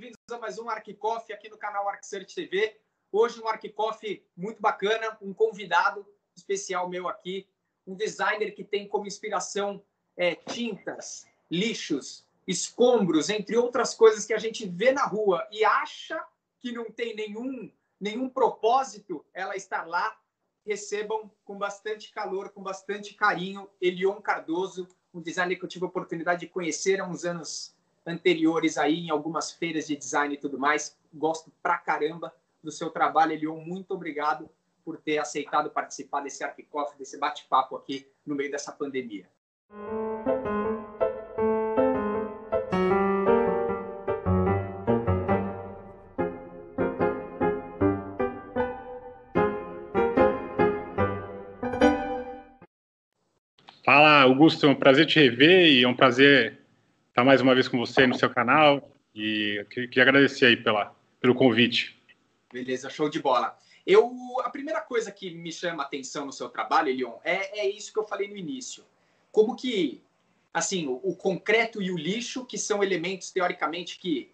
bem-vindos a mais um Arquicoff aqui no canal ArcSearch TV. Hoje um Arquicoff muito bacana, um convidado especial meu aqui, um designer que tem como inspiração é, tintas, lixos, escombros, entre outras coisas que a gente vê na rua e acha que não tem nenhum, nenhum propósito ela estar lá. Recebam com bastante calor, com bastante carinho, Elion Cardoso, um designer que eu tive a oportunidade de conhecer há uns anos anteriores aí em algumas feiras de design e tudo mais. Gosto pra caramba do seu trabalho, Elion. Muito obrigado por ter aceitado participar desse Arquicoff, desse bate-papo aqui no meio dessa pandemia. Fala, Augusto, é um prazer te rever e é um prazer estar mais uma vez com você no seu canal e queria agradecer aí pela, pelo convite. Beleza, show de bola. Eu, a primeira coisa que me chama atenção no seu trabalho, Elion, é, é isso que eu falei no início. Como que, assim, o, o, concreto e o lixo, que são elementos, teoricamente, que,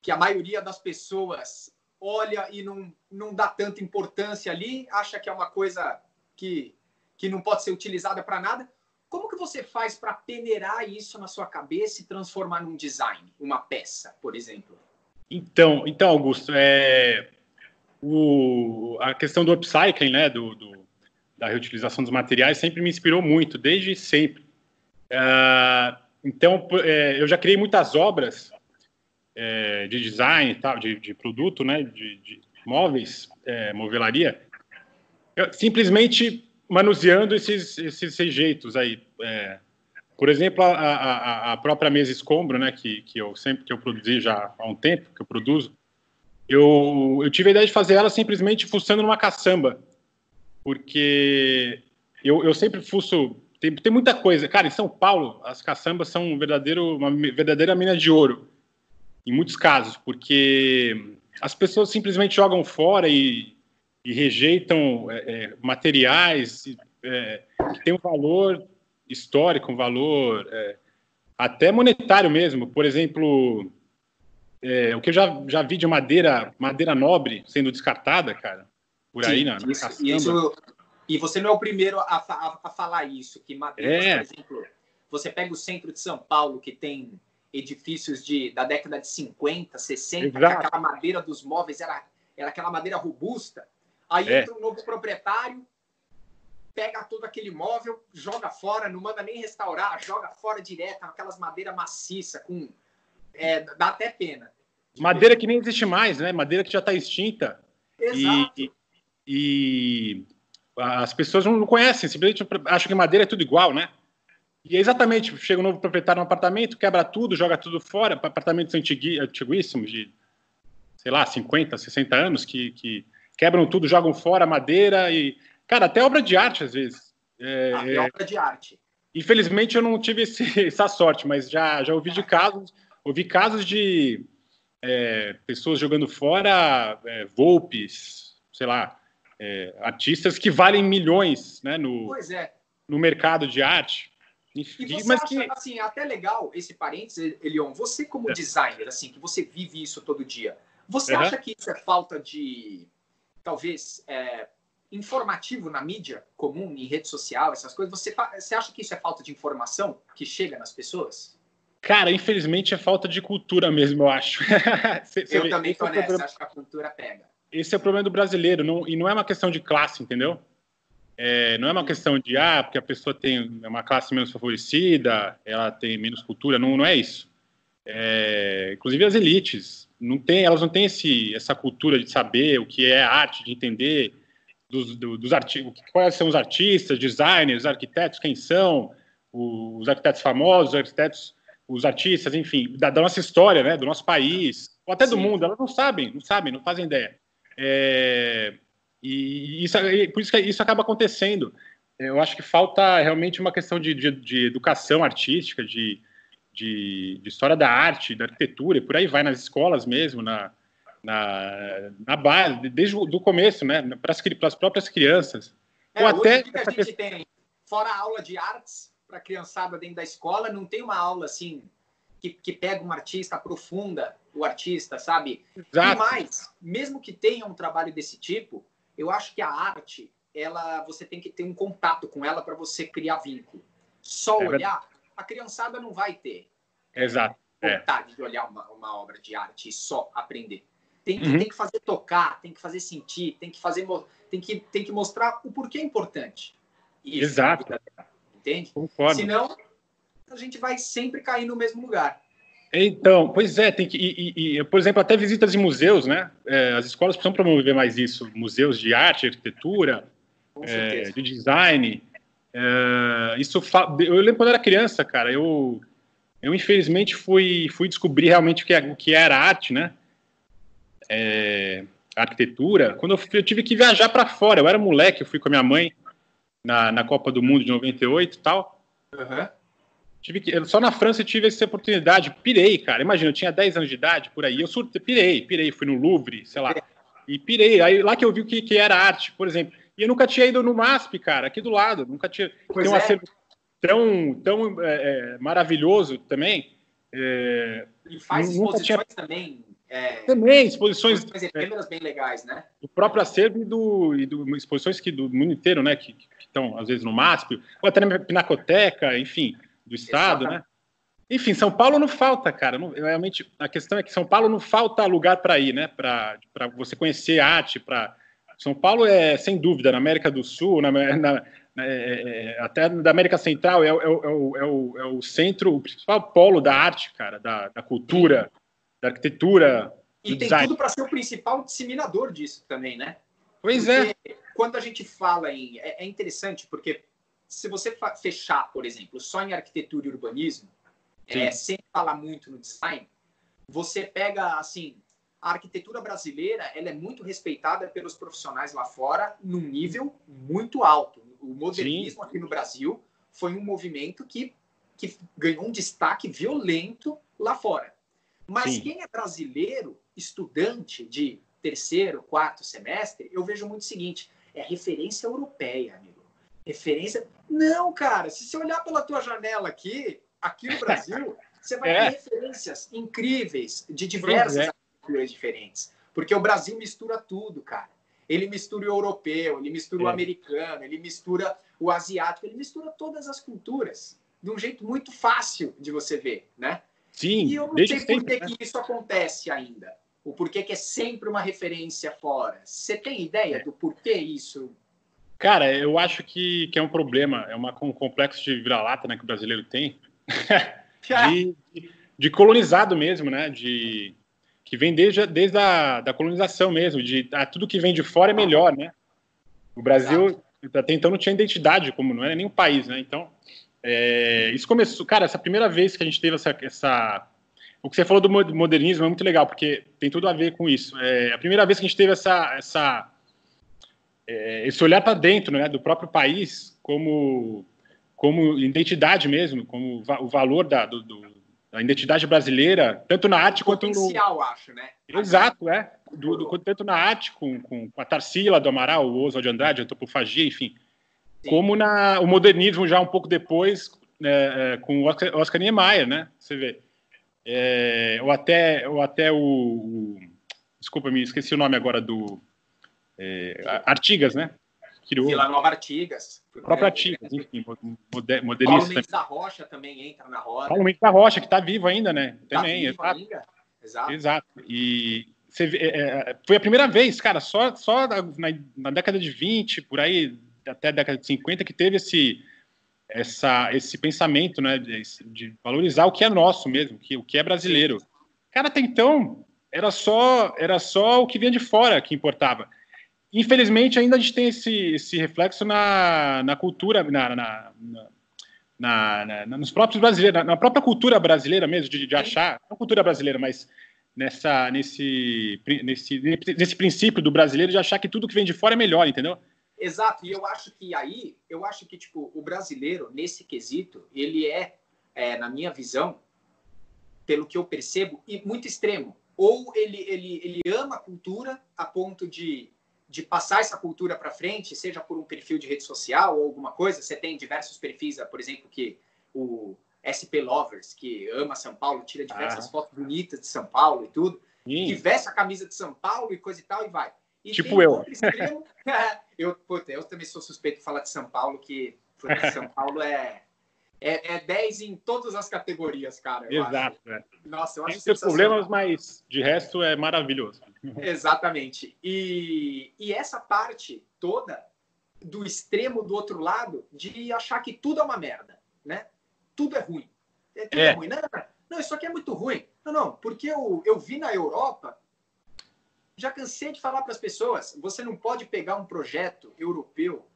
que a maioria das pessoas olha e não, não dá tanta importância ali, acha que é uma coisa que, que não pode ser utilizada para nada. Como que você faz para peneirar isso na sua cabeça e transformar num design, uma peça, por exemplo? Então, então Augusto, é, o, a questão do upcycling, né, do, do, da reutilização dos materiais, sempre me inspirou muito, desde sempre. Uh, então, é, eu já criei muitas obras é, de design, tal, de, de produto, né, de, de móveis, é, movelaria, eu, simplesmente manuseando esses, esses rejeitos aí. É, por exemplo, a, a, a, própria mesa escombro, né, que, que eu sempre que eu produzi já há um tempo que eu produzo, eu, eu tive a ideia de fazer ela simplesmente fuçando numa caçamba, porque eu, eu sempre fuço. Tem, tem muita coisa. Cara, em São Paulo, as caçambas são um verdadeiro, uma verdadeira mina de ouro, em muitos casos, porque as pessoas simplesmente jogam fora e, e rejeitam é, é, materiais é, que têm um valor histórico, um valor é, até monetário mesmo. Por exemplo, é, o que eu já, já vi de madeira, madeira nobre sendo descartada, cara, por Sim, aí na, isso, isso, E você não é o primeiro a, a, a falar isso, que madeira, por exemplo, você pega o centro de São Paulo, que tem edifícios de, da década de 50, 60, Exato. que aquela madeira dos móveis era, era aquela madeira robusta. Aí é. entra um novo proprietário, pega todo aquele móvel, joga fora, não manda nem restaurar, joga fora direto, aquelas madeiras maciça com é, dá até pena. Madeira que nem existe mais, né? Madeira que já está extinta. Exato. E, e, as pessoas não conhecem, simplesmente acham que madeira é tudo igual, né? E é exatamente, chega um novo proprietário no apartamento, quebra tudo, joga tudo fora, apartamentos antiguíssimos de, sei lá, 50, 60 anos, que, que quebram tudo, jogam fora a madeira e, cara, até obra de arte às vezes. É, até obra de arte. Infelizmente eu não tive esse, essa sorte, mas já, já ouvi de casos ouvi casos de é, pessoas jogando fora é, Volpes, sei lá, é, artistas que valem milhões né, no, é. no mercado de arte. Enfim, e você mas acha, que... assim, até legal esse parênteses, Elion, você como é. designer, assim, que você vive isso todo dia, você uhum. acha que isso é falta de, talvez, é, informativo na mídia comum, em rede social, essas coisas? Você, você acha que isso é falta de informação que chega nas pessoas? Cara, infelizmente é falta de cultura mesmo, eu acho. Eu também tô é nessa, problema... acho que a cultura pega. Esse é o problema do brasileiro, não, e não é uma questão de classe, entendeu? É, não é uma questão de, ah, porque a pessoa tem uma classe menos favorecida, ela tem menos cultura, não, não é isso. É, inclusive as elites, não tem, elas não têm esse, essa cultura de saber o que é arte, de entender dos, do, dos artigos, quais são os artistas, designers, arquitetos, quem são, os arquitetos famosos, os arquitetos os artistas, enfim, da, da, nossa história, né, do nosso país, ou até Sim. do mundo, elas não sabem, não sabem, não fazem ideia. É, e isso, por isso que isso acaba acontecendo. Eu acho que falta realmente uma questão de, de, de educação artística, de, de, de, história da arte, da arquitetura, e por aí vai nas escolas mesmo, na, na, na base, desde o do começo, né, para as próprias crianças. É, ou até a gente questão... tem, fora a aula de artes, para a criançada dentro da escola, não tem uma aula assim que, que pega um artista, aprofunda o artista, sabe? Exato. E mais, mesmo que tenha um trabalho desse tipo, eu acho que a arte, ela, você tem que ter um contato com ela para você criar vínculo. Só É olhar, a criançada não vai ter Exato. É. vontade de olhar uma, uma obra de arte e só aprender. Tem que, Uhum. tem que fazer tocar, tem que fazer sentir, tem que fazer tem que, tem que mostrar o porquê é importante. Isso Exato. dela, Entende? Concordo. Senão, a gente vai sempre cair no mesmo lugar. Então, pois é, tem que. E, e- por exemplo, até visitas em museus, né? É, as escolas precisam promover mais isso. Museus de arte, arquitetura, é, de design. É, isso fa... Eu lembro quando eu era criança, cara. Eu, eu infelizmente fui, fui descobrir realmente o que, é- o que era arte, né? É, arquitetura. Quando eu, fui- eu tive que viajar para fora. Eu era moleque, eu fui com a minha mãe na, na Copa do Mundo de 98 e tal. Aham. Tive que, só na França eu tive essa oportunidade. Pirei, cara. Imagina, eu tinha 10 anos de idade, por aí. Eu surtei, pirei, pirei. Fui no Louvre, sei lá. E pirei. Aí lá que eu vi o que, que era arte, por exemplo. E eu nunca tinha ido no MASP, cara, aqui do lado. Nunca tinha. Pois tem um é. acervo tão, tão é, é, maravilhoso também. É, E faz exposições também. É, também, exposições exposições efêmeras bem legais, né? do próprio acervo e do, e do exposições que do mundo inteiro, né? Que, que estão, às vezes, no MASP, ou até na Pinacoteca, enfim, do Estado, né? Enfim, São Paulo não falta, cara. Não, realmente, a questão é que São Paulo não falta lugar para ir, né? Para você conhecer arte. Pra... São Paulo é, sem dúvida, na América do Sul, na, na- na- é, é, até da América Central, é, o- é o- é o, é, é centro, o principal polo da arte, cara, da, da cultura, da arquitetura. E do tem design. tudo para ser o principal disseminador disso também, né? Pois é. Porque Quando a gente fala em. É, é interessante, porque se você fechar, por exemplo, só em arquitetura e urbanismo, é, sem falar muito no design, você pega, assim, a arquitetura brasileira ela é muito respeitada pelos profissionais lá fora num nível muito alto. O modernismo aqui no Brasil foi um movimento que, que ganhou um destaque violento lá fora. Mas Sim. quem é brasileiro, estudante de terceiro, quarto semestre, eu vejo muito o seguinte: é referência europeia, amigo. Referência. Não, cara, se você olhar pela tua janela aqui, aqui no Brasil, você vai É. ter referências incríveis de diversas é. Arquiteturas diferentes. Porque o Brasil mistura tudo, cara. Ele mistura o europeu, ele mistura o É. americano, ele mistura o asiático, ele mistura todas as culturas de um jeito muito fácil de você ver, né? Sim, E eu não sei por que, né? que isso acontece ainda. O porquê que é sempre uma referência fora. Você tem ideia É. do porquê isso? Cara, eu acho que, que é um problema, é uma, um complexo de vira-lata né, que o brasileiro tem, de, de colonizado mesmo, né? De, que vem desde, desde a da colonização mesmo, de ah, tudo que vem de fora é melhor, né? O Brasil até então não tinha identidade, como não era nem um país, né? Então, é, isso começou, cara, essa primeira vez que a gente teve essa, essa o que você falou do mo- do modernismo é muito legal, porque tem tudo a ver com isso. É a primeira vez que a gente teve essa, essa é, esse olhar para dentro né, do próprio país como, como identidade mesmo, como o valor da, do, do- da identidade brasileira, tanto na arte quanto no. Potencial, acho, né? Exato, é. Do, do- tanto na arte, com, com, com a Tarsila do Amaral, o Oswald de Andrade, a Antropofagia, enfim, Sim. como na, o modernismo já um pouco depois, é, é, com o Oscar, Oscar Niemeyer, né? Você vê. É, ou até, ou até o, o- Desculpa, me esqueci o nome agora do. É, Artigas, né? Criou. Vila Nova Artigas. O próprio Artigas, enfim, moder- Paulo modernista. Mendes da Rocha também entra na roda. Paulo Mendes da Rocha, que está vivo ainda, né? Tá Também, vivo exato. ainda. Exato. Exato. E você vê, é, é, foi a primeira vez, cara, só, só na, na década de 20, por aí, até a década de 50, que teve esse, essa, esse pensamento, né, de, de valorizar o que é nosso mesmo, que, o que é brasileiro. Cara, até então, era só, era só o que vinha de fora que importava. Infelizmente, ainda a gente tem esse, esse reflexo na, na cultura, na, na, na, nos próprios brasileiros, na, própria cultura brasileira mesmo, de, de achar, não cultura brasileira, mas nessa, nesse, nesse, nesse princípio do brasileiro de achar que tudo que vem de fora é melhor, entendeu? Exato, e eu acho que aí, eu acho que tipo, o brasileiro, nesse quesito, ele é, é, na minha visão, pelo que eu percebo, e muito extremo. Ou ele, ele, ele ama a cultura a ponto de, de passar essa cultura para frente, seja por um perfil de rede social ou alguma coisa. Você tem diversos perfis, por exemplo, que o, SP Lovers, que ama São Paulo, tira diversas ah. fotos bonitas de São Paulo e tudo, Sim. que veste a camisa de São Paulo e coisa e tal, e vai. E tipo eu. Extremo, eu, puta, eu também sou suspeito de falar de São Paulo, que puta, São Paulo é, é, é 10 em todas as categorias, cara. Exato. É. Nossa, eu acho Tem seus problemas, mas de resto é maravilhoso. Exatamente. E, e essa parte toda do extremo do outro lado de achar que tudo é uma merda, né? Tudo é ruim. É, tudo é, é ruim. Não, não, não, isso aqui é muito ruim. Não, não, porque eu, eu vi na Europa, já cansei de falar para as pessoas, você não pode pegar um projeto europeu,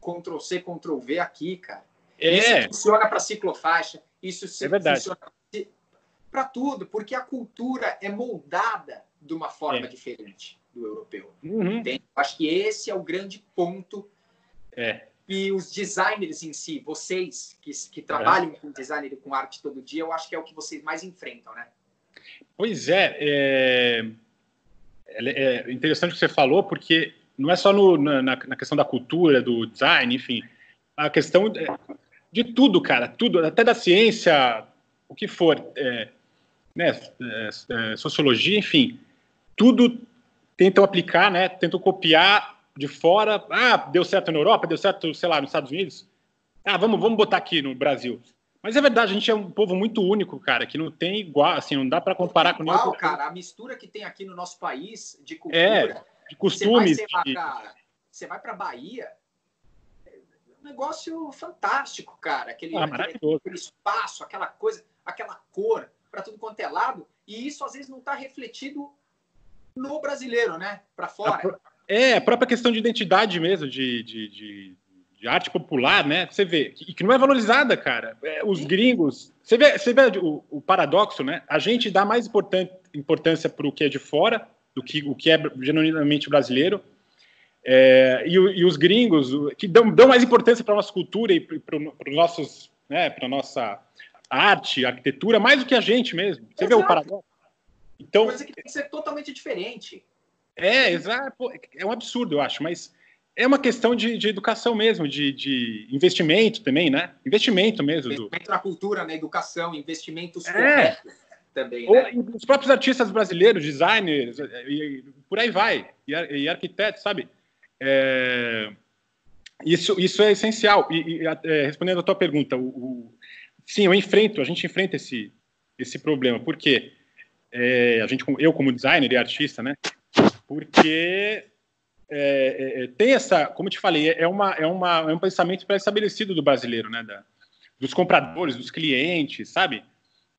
Ctrl C, Ctrl V aqui, cara. É. Isso funciona para ciclofaixa, isso é funciona para tudo, porque a cultura é moldada de uma forma é. diferente do europeu. Uhum. Acho que esse é o grande ponto é. E os designers em si, vocês que, que trabalham é. com design e com arte todo dia, eu acho que é o que vocês mais enfrentam, né? Pois é, é, é, é interessante o que você falou, porque não é só no, na, na, questão da cultura, do design, enfim, a questão de tudo, cara, tudo, até da ciência, o que for, é, né, é, é, sociologia, enfim, tudo tentam aplicar, né, tentam copiar de fora, ah, deu certo na Europa, deu certo, sei lá, nos Estados Unidos. Ah, vamos, vamos botar aqui no Brasil. Mas é verdade, a gente é um povo muito único, cara, que não tem igual, assim, não dá para comparar com igual, cara, a mistura que tem aqui no nosso país de cultura, é, de costumes. Você vai para Bahia, é um negócio fantástico, cara, aquele, ah, aquele, aquele espaço, aquela coisa, aquela cor para tudo quanto é lado, e isso às vezes não está refletido no brasileiro, né, para fora. É, a própria questão de identidade mesmo, de, de, de, de arte popular, né? Você vê, que, que não é valorizada, cara. É, os gringos. Você vê, você vê o, o, paradoxo, né? A gente dá mais importância para o que é de fora do que o que é genuinamente brasileiro. É, e, e, os gringos, que dão, dão mais importância para a nossa cultura e para os nossos, né, para nossa arte, arquitetura, mais do que a gente mesmo. Você Exato. vê o paradoxo? Então, Coisa que tem que ser totalmente diferente. É, exato. É um absurdo, eu acho, mas é uma questão de, de educação mesmo, de, de, investimento também, né? Investimento mesmo. Investimento do... na cultura, na educação, investimentos é. corretos também. Né? Os próprios artistas brasileiros, designers, e, e por aí vai, e, e arquitetos, sabe? É... Isso, isso é essencial. E, e é, respondendo a tua pergunta, o, o, sim, eu enfrento, a gente enfrenta esse, esse problema, porque é, a gente, eu como designer e artista, né? porque é, é, é, tem essa, como eu te falei, é, uma, é, uma, é um pensamento pré-estabelecido do brasileiro, né? Da, dos compradores, dos clientes, sabe?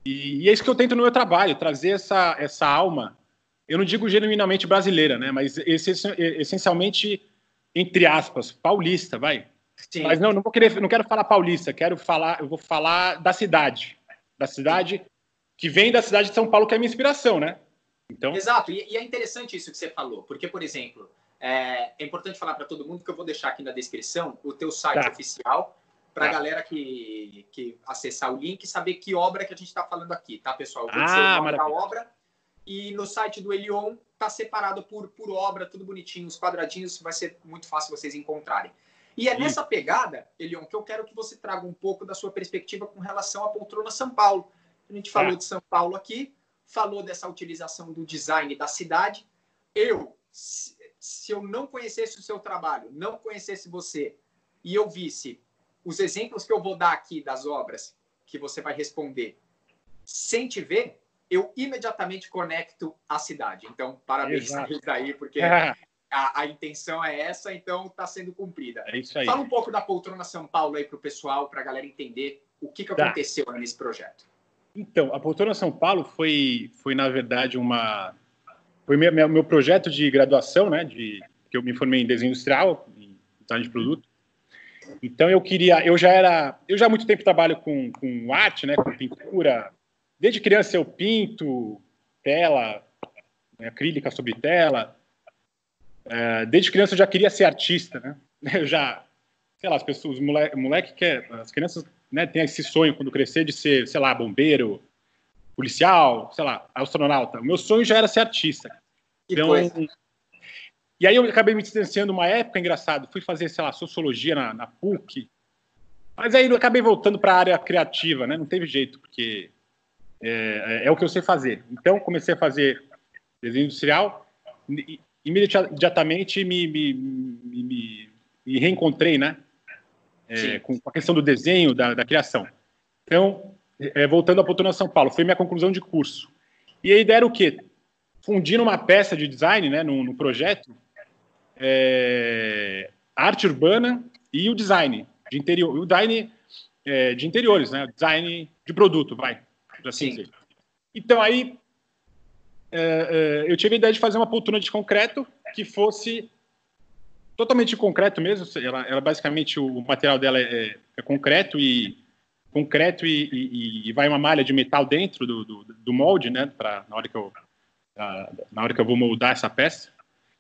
E, e, é isso que eu tento no meu trabalho, trazer essa, essa alma, eu não digo genuinamente brasileira, né? Mas esse, essencialmente, entre aspas, paulista, vai. Sim. Mas não, não vou querer, não quero falar paulista, quero falar, eu vou falar da cidade, da cidade que vem da cidade de São Paulo, que é a minha inspiração, né? Então... Exato, e, e, é interessante isso que você falou, porque, por exemplo, é, é importante falar para todo mundo que eu vou deixar aqui na descrição o teu site tá. oficial para a tá. galera que, que acessar o link saber que obra que a gente está falando aqui, tá, pessoal? Eu vou dizer ah, o nome da obra e no site do Elion tá separado por, por obra, tudo bonitinho, os quadradinhos, vai ser muito fácil vocês encontrarem. E é nessa pegada, Elion, que eu quero que você traga um pouco da sua perspectiva com relação à poltrona São Paulo. A gente falou tá. de São Paulo aqui, falou dessa utilização do design da cidade. Eu, se eu não conhecesse o seu trabalho, não conhecesse você, e eu visse os exemplos que eu vou dar aqui das obras que você vai responder, sem te ver, eu imediatamente conecto à cidade. Então, parabéns daí, porque a, a, intenção é essa, então está sendo cumprida. É isso aí. Fala um pouco da Poltrona São Paulo aí para o pessoal, para a galera entender o que, que tá. aconteceu nesse projeto. Então, a Poltrona São Paulo foi, foi na verdade, uma foi meu, meu projeto de graduação, né? De que eu me formei em desenho industrial, em design de produto. Então eu queria, eu já era, eu já há muito tempo trabalho com, com arte, né? Com pintura. Desde criança eu pinto tela, né, acrílica sobre tela. É, desde criança eu já queria ser artista, né? Eu já, sei lá, as pessoas, moleque, moleque quer, as crianças né, tem esse sonho quando crescer de ser, sei lá, bombeiro, policial, sei lá, astronauta. O meu sonho já era ser artista. Então, e aí eu acabei me distanciando uma época, engraçado, fui fazer, sei lá, sociologia na, na PUC, Mas aí eu acabei voltando para a área criativa, né? Não teve jeito, porque é, é, é, o que eu sei fazer. Então, comecei a fazer desenho industrial, e, imediatamente me, me, me, me, reencontrei, né? É, com a questão do desenho, da, da criação. Então, é, voltando à Poltrona São Paulo, foi minha conclusão de curso. E a ideia era o quê? Fundir numa peça de design, né, no, no projeto, é, arte urbana e o design de interior, o design é, de interiores, né, design de produto, vai, assim Sim. dizer. Então aí é, é, eu tive a ideia de fazer uma poltrona de concreto que fosse totalmente de concreto mesmo. Ela, ela basicamente o material dela é, é concreto e concreto e, e, e, vai uma malha de metal dentro do, do, do molde, né? Para na hora que eu na hora que eu vou moldar essa peça.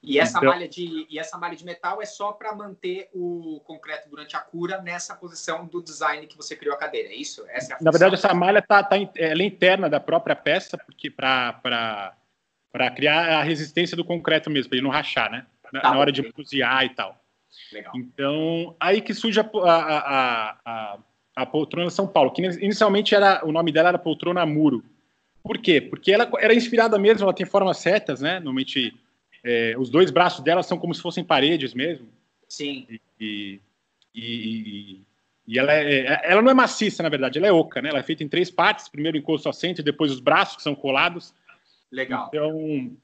E essa, então, malha de, e essa malha de metal é só para manter o concreto durante a cura nessa posição do design que você criou a cadeira, é isso? Essa é Na verdade, essa malha tá, tá, ela é interna da própria peça, porque para criar a resistência do concreto mesmo, para ele não rachar, né? Na, tá, na hora de cozinhar e tal. Legal. Então, aí que surge a, a, a, a, poltrona São Paulo, que inicialmente era o nome dela era poltrona Muro. Por quê? Porque ela era inspirada mesmo, ela tem formas setas, né? Normalmente é, os dois braços dela são como se fossem paredes mesmo. Sim. E, e, e, ela, é, é, ela não é maciça, na verdade, ela é oca, né? Ela é feita em três partes: primeiro o encosto assento e depois os braços que são colados. Legal. Então,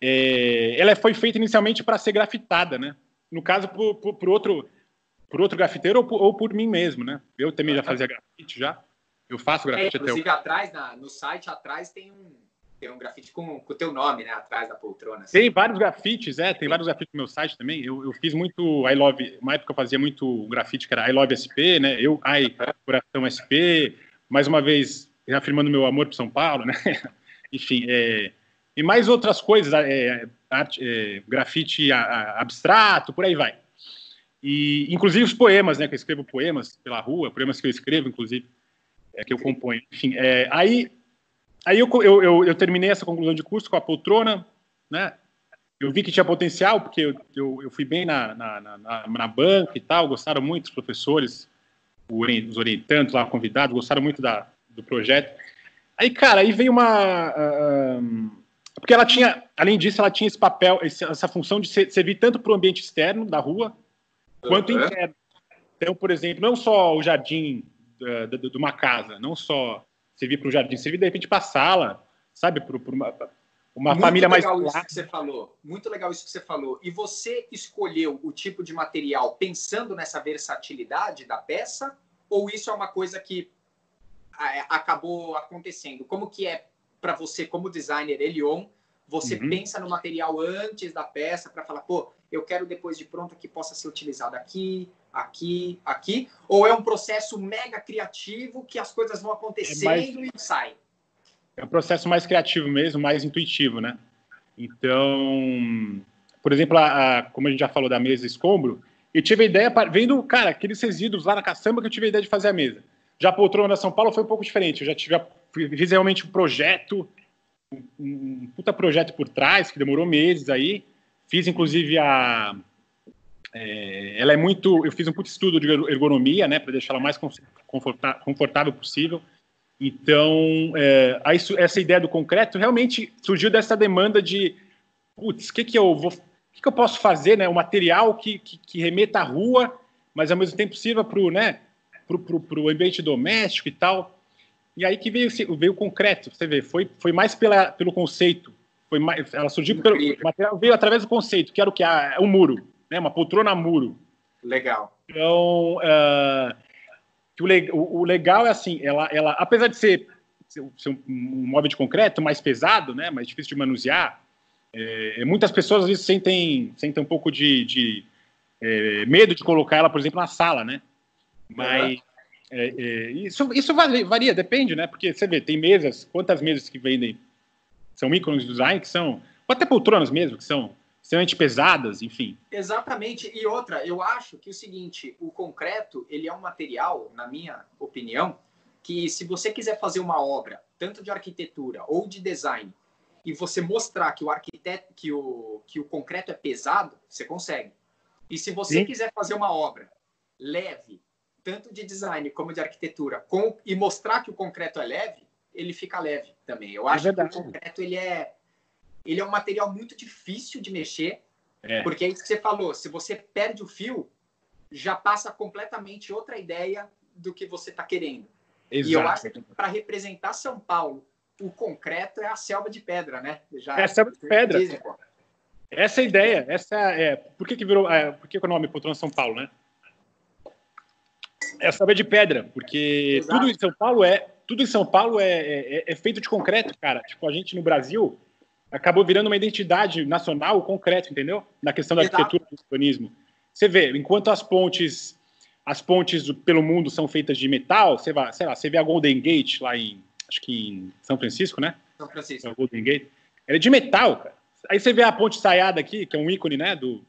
é, ela foi feita inicialmente para ser grafitada, né? No caso, por, por, por, outro, por outro grafiteiro ou por, ou por mim mesmo, né? Eu também já fazia grafite já. Eu faço grafite é, até Inclusive, atrás, na, no site atrás tem um, tem um grafite com o teu nome, né? Atrás da poltrona. Assim. Tem vários grafites, é. Tem vários grafites no meu site também. Eu, eu fiz muito I Love... Uma época eu fazia muito grafite que era I Love SP, né? Eu, ai, Coração SP. Mais uma vez, reafirmando meu amor por São Paulo, né? Enfim, é... E mais outras coisas, é, arte, é, grafite a, a, abstrato, por aí vai. E, inclusive os poemas, né? Que eu escrevo poemas pela rua, poemas que eu escrevo, inclusive, é, que eu componho. Enfim, é, aí Aí eu, eu, eu, eu, terminei essa conclusão de curso com a poltrona, né? Eu vi que tinha potencial, porque eu, eu, eu fui bem na, na, na, na, banca e tal, gostaram muito os professores, os orientantes lá, convidados, gostaram muito da, do projeto. Aí, cara, aí veio uma... Uh, porque ela tinha, além disso, ela tinha esse papel, essa função de servir tanto para o ambiente externo da rua, quanto uhum. interno. Então, por exemplo, não só o jardim uh, de, de uma casa, não só servir para o jardim, servir de repente para a sala, sabe? Para uma, uma Muito família mais. Muito legal isso que você falou. Muito legal isso que você falou. E você escolheu o tipo de material pensando nessa versatilidade da peça? Ou isso é uma coisa que é, acabou acontecendo? Como que é para você, como designer Elion, você uhum. pensa no material antes da peça para falar, pô, eu quero depois de pronto que possa ser utilizado aqui, aqui, aqui, ou é um processo mega criativo que as coisas vão acontecendo é mais, e saem? É um processo mais criativo mesmo, mais intuitivo, né? Então, por exemplo, a, a, como a gente já falou da mesa escombro, eu tive a ideia, vendo, cara, aqueles resíduos lá na caçamba que eu tive a ideia de fazer a mesa. Já a poltrona da São Paulo foi um pouco diferente, eu já tive, fiz realmente um projeto, um, um puta projeto por trás, que demorou meses aí, fiz inclusive a é, ela é muito. Eu fiz um puto estudo de ergonomia, né, para deixar ela mais confortável possível. Então, é, essa ideia do concreto realmente surgiu dessa demanda de, putz, o que que eu vou, que, que eu posso fazer, né, um material que, que, que remeta à rua, mas ao mesmo tempo sirva para o, né, ambiente doméstico e tal. E aí que veio, veio o concreto, você vê, foi, foi mais pela, pelo conceito, foi mais, ela surgiu pelo material veio através do conceito, que era o que a, o muro né? Uma poltrona muro. Legal. Então, uh, o, o, legal é assim, ela, ela apesar de ser, ser, um, móvel de concreto mais pesado, né? Mais difícil de manusear, é, muitas pessoas às vezes sentem, sentem um pouco de, de é, medo de colocar ela, por exemplo, na sala, né? Mas é, é, isso, isso varia, varia, depende, né? Porque você vê, tem mesas, quantas mesas que vendem são ícones do design, que são, ou até poltronas mesmo, que são extremamente pesadas, enfim. Exatamente. E outra, eu acho que o seguinte, o concreto, ele é um material, na minha opinião, que se você quiser fazer uma obra, tanto de arquitetura ou de design, e você mostrar que o arquiteto, que o, que o concreto é pesado, você consegue. E se você Sim. quiser fazer uma obra leve, tanto de design como de arquitetura, com, e mostrar que o concreto é leve, ele fica leve também. Eu é acho é que o concreto ele é, ele é um material muito difícil de mexer, é. porque é isso que você falou, se você perde o fio, já passa completamente outra ideia do que você está querendo. Exato. E eu acho que para representar São Paulo, o concreto é a selva de pedra, né? Já é a selva de pedra. Dizem, essa é a ideia. Essa é, por que, que virou. É, por que, que o nome Poltrona São Paulo, né? É a selva de pedra, porque Exato. tudo em São Paulo é. Tudo em São Paulo é, é, é, feito de concreto, cara. Tipo, a gente no Brasil acabou virando uma identidade nacional o concreto, entendeu? Na questão da Exato. arquitetura do urbanismo. Você vê, enquanto as pontes as pontes pelo mundo são feitas de metal, você vai, sei lá, você vê a Golden Gate lá em, acho que em São Francisco, né? São Francisco. É Golden Gate. Ela é de metal, cara. Aí você vê a ponte saiada aqui, que é um ícone, né, do,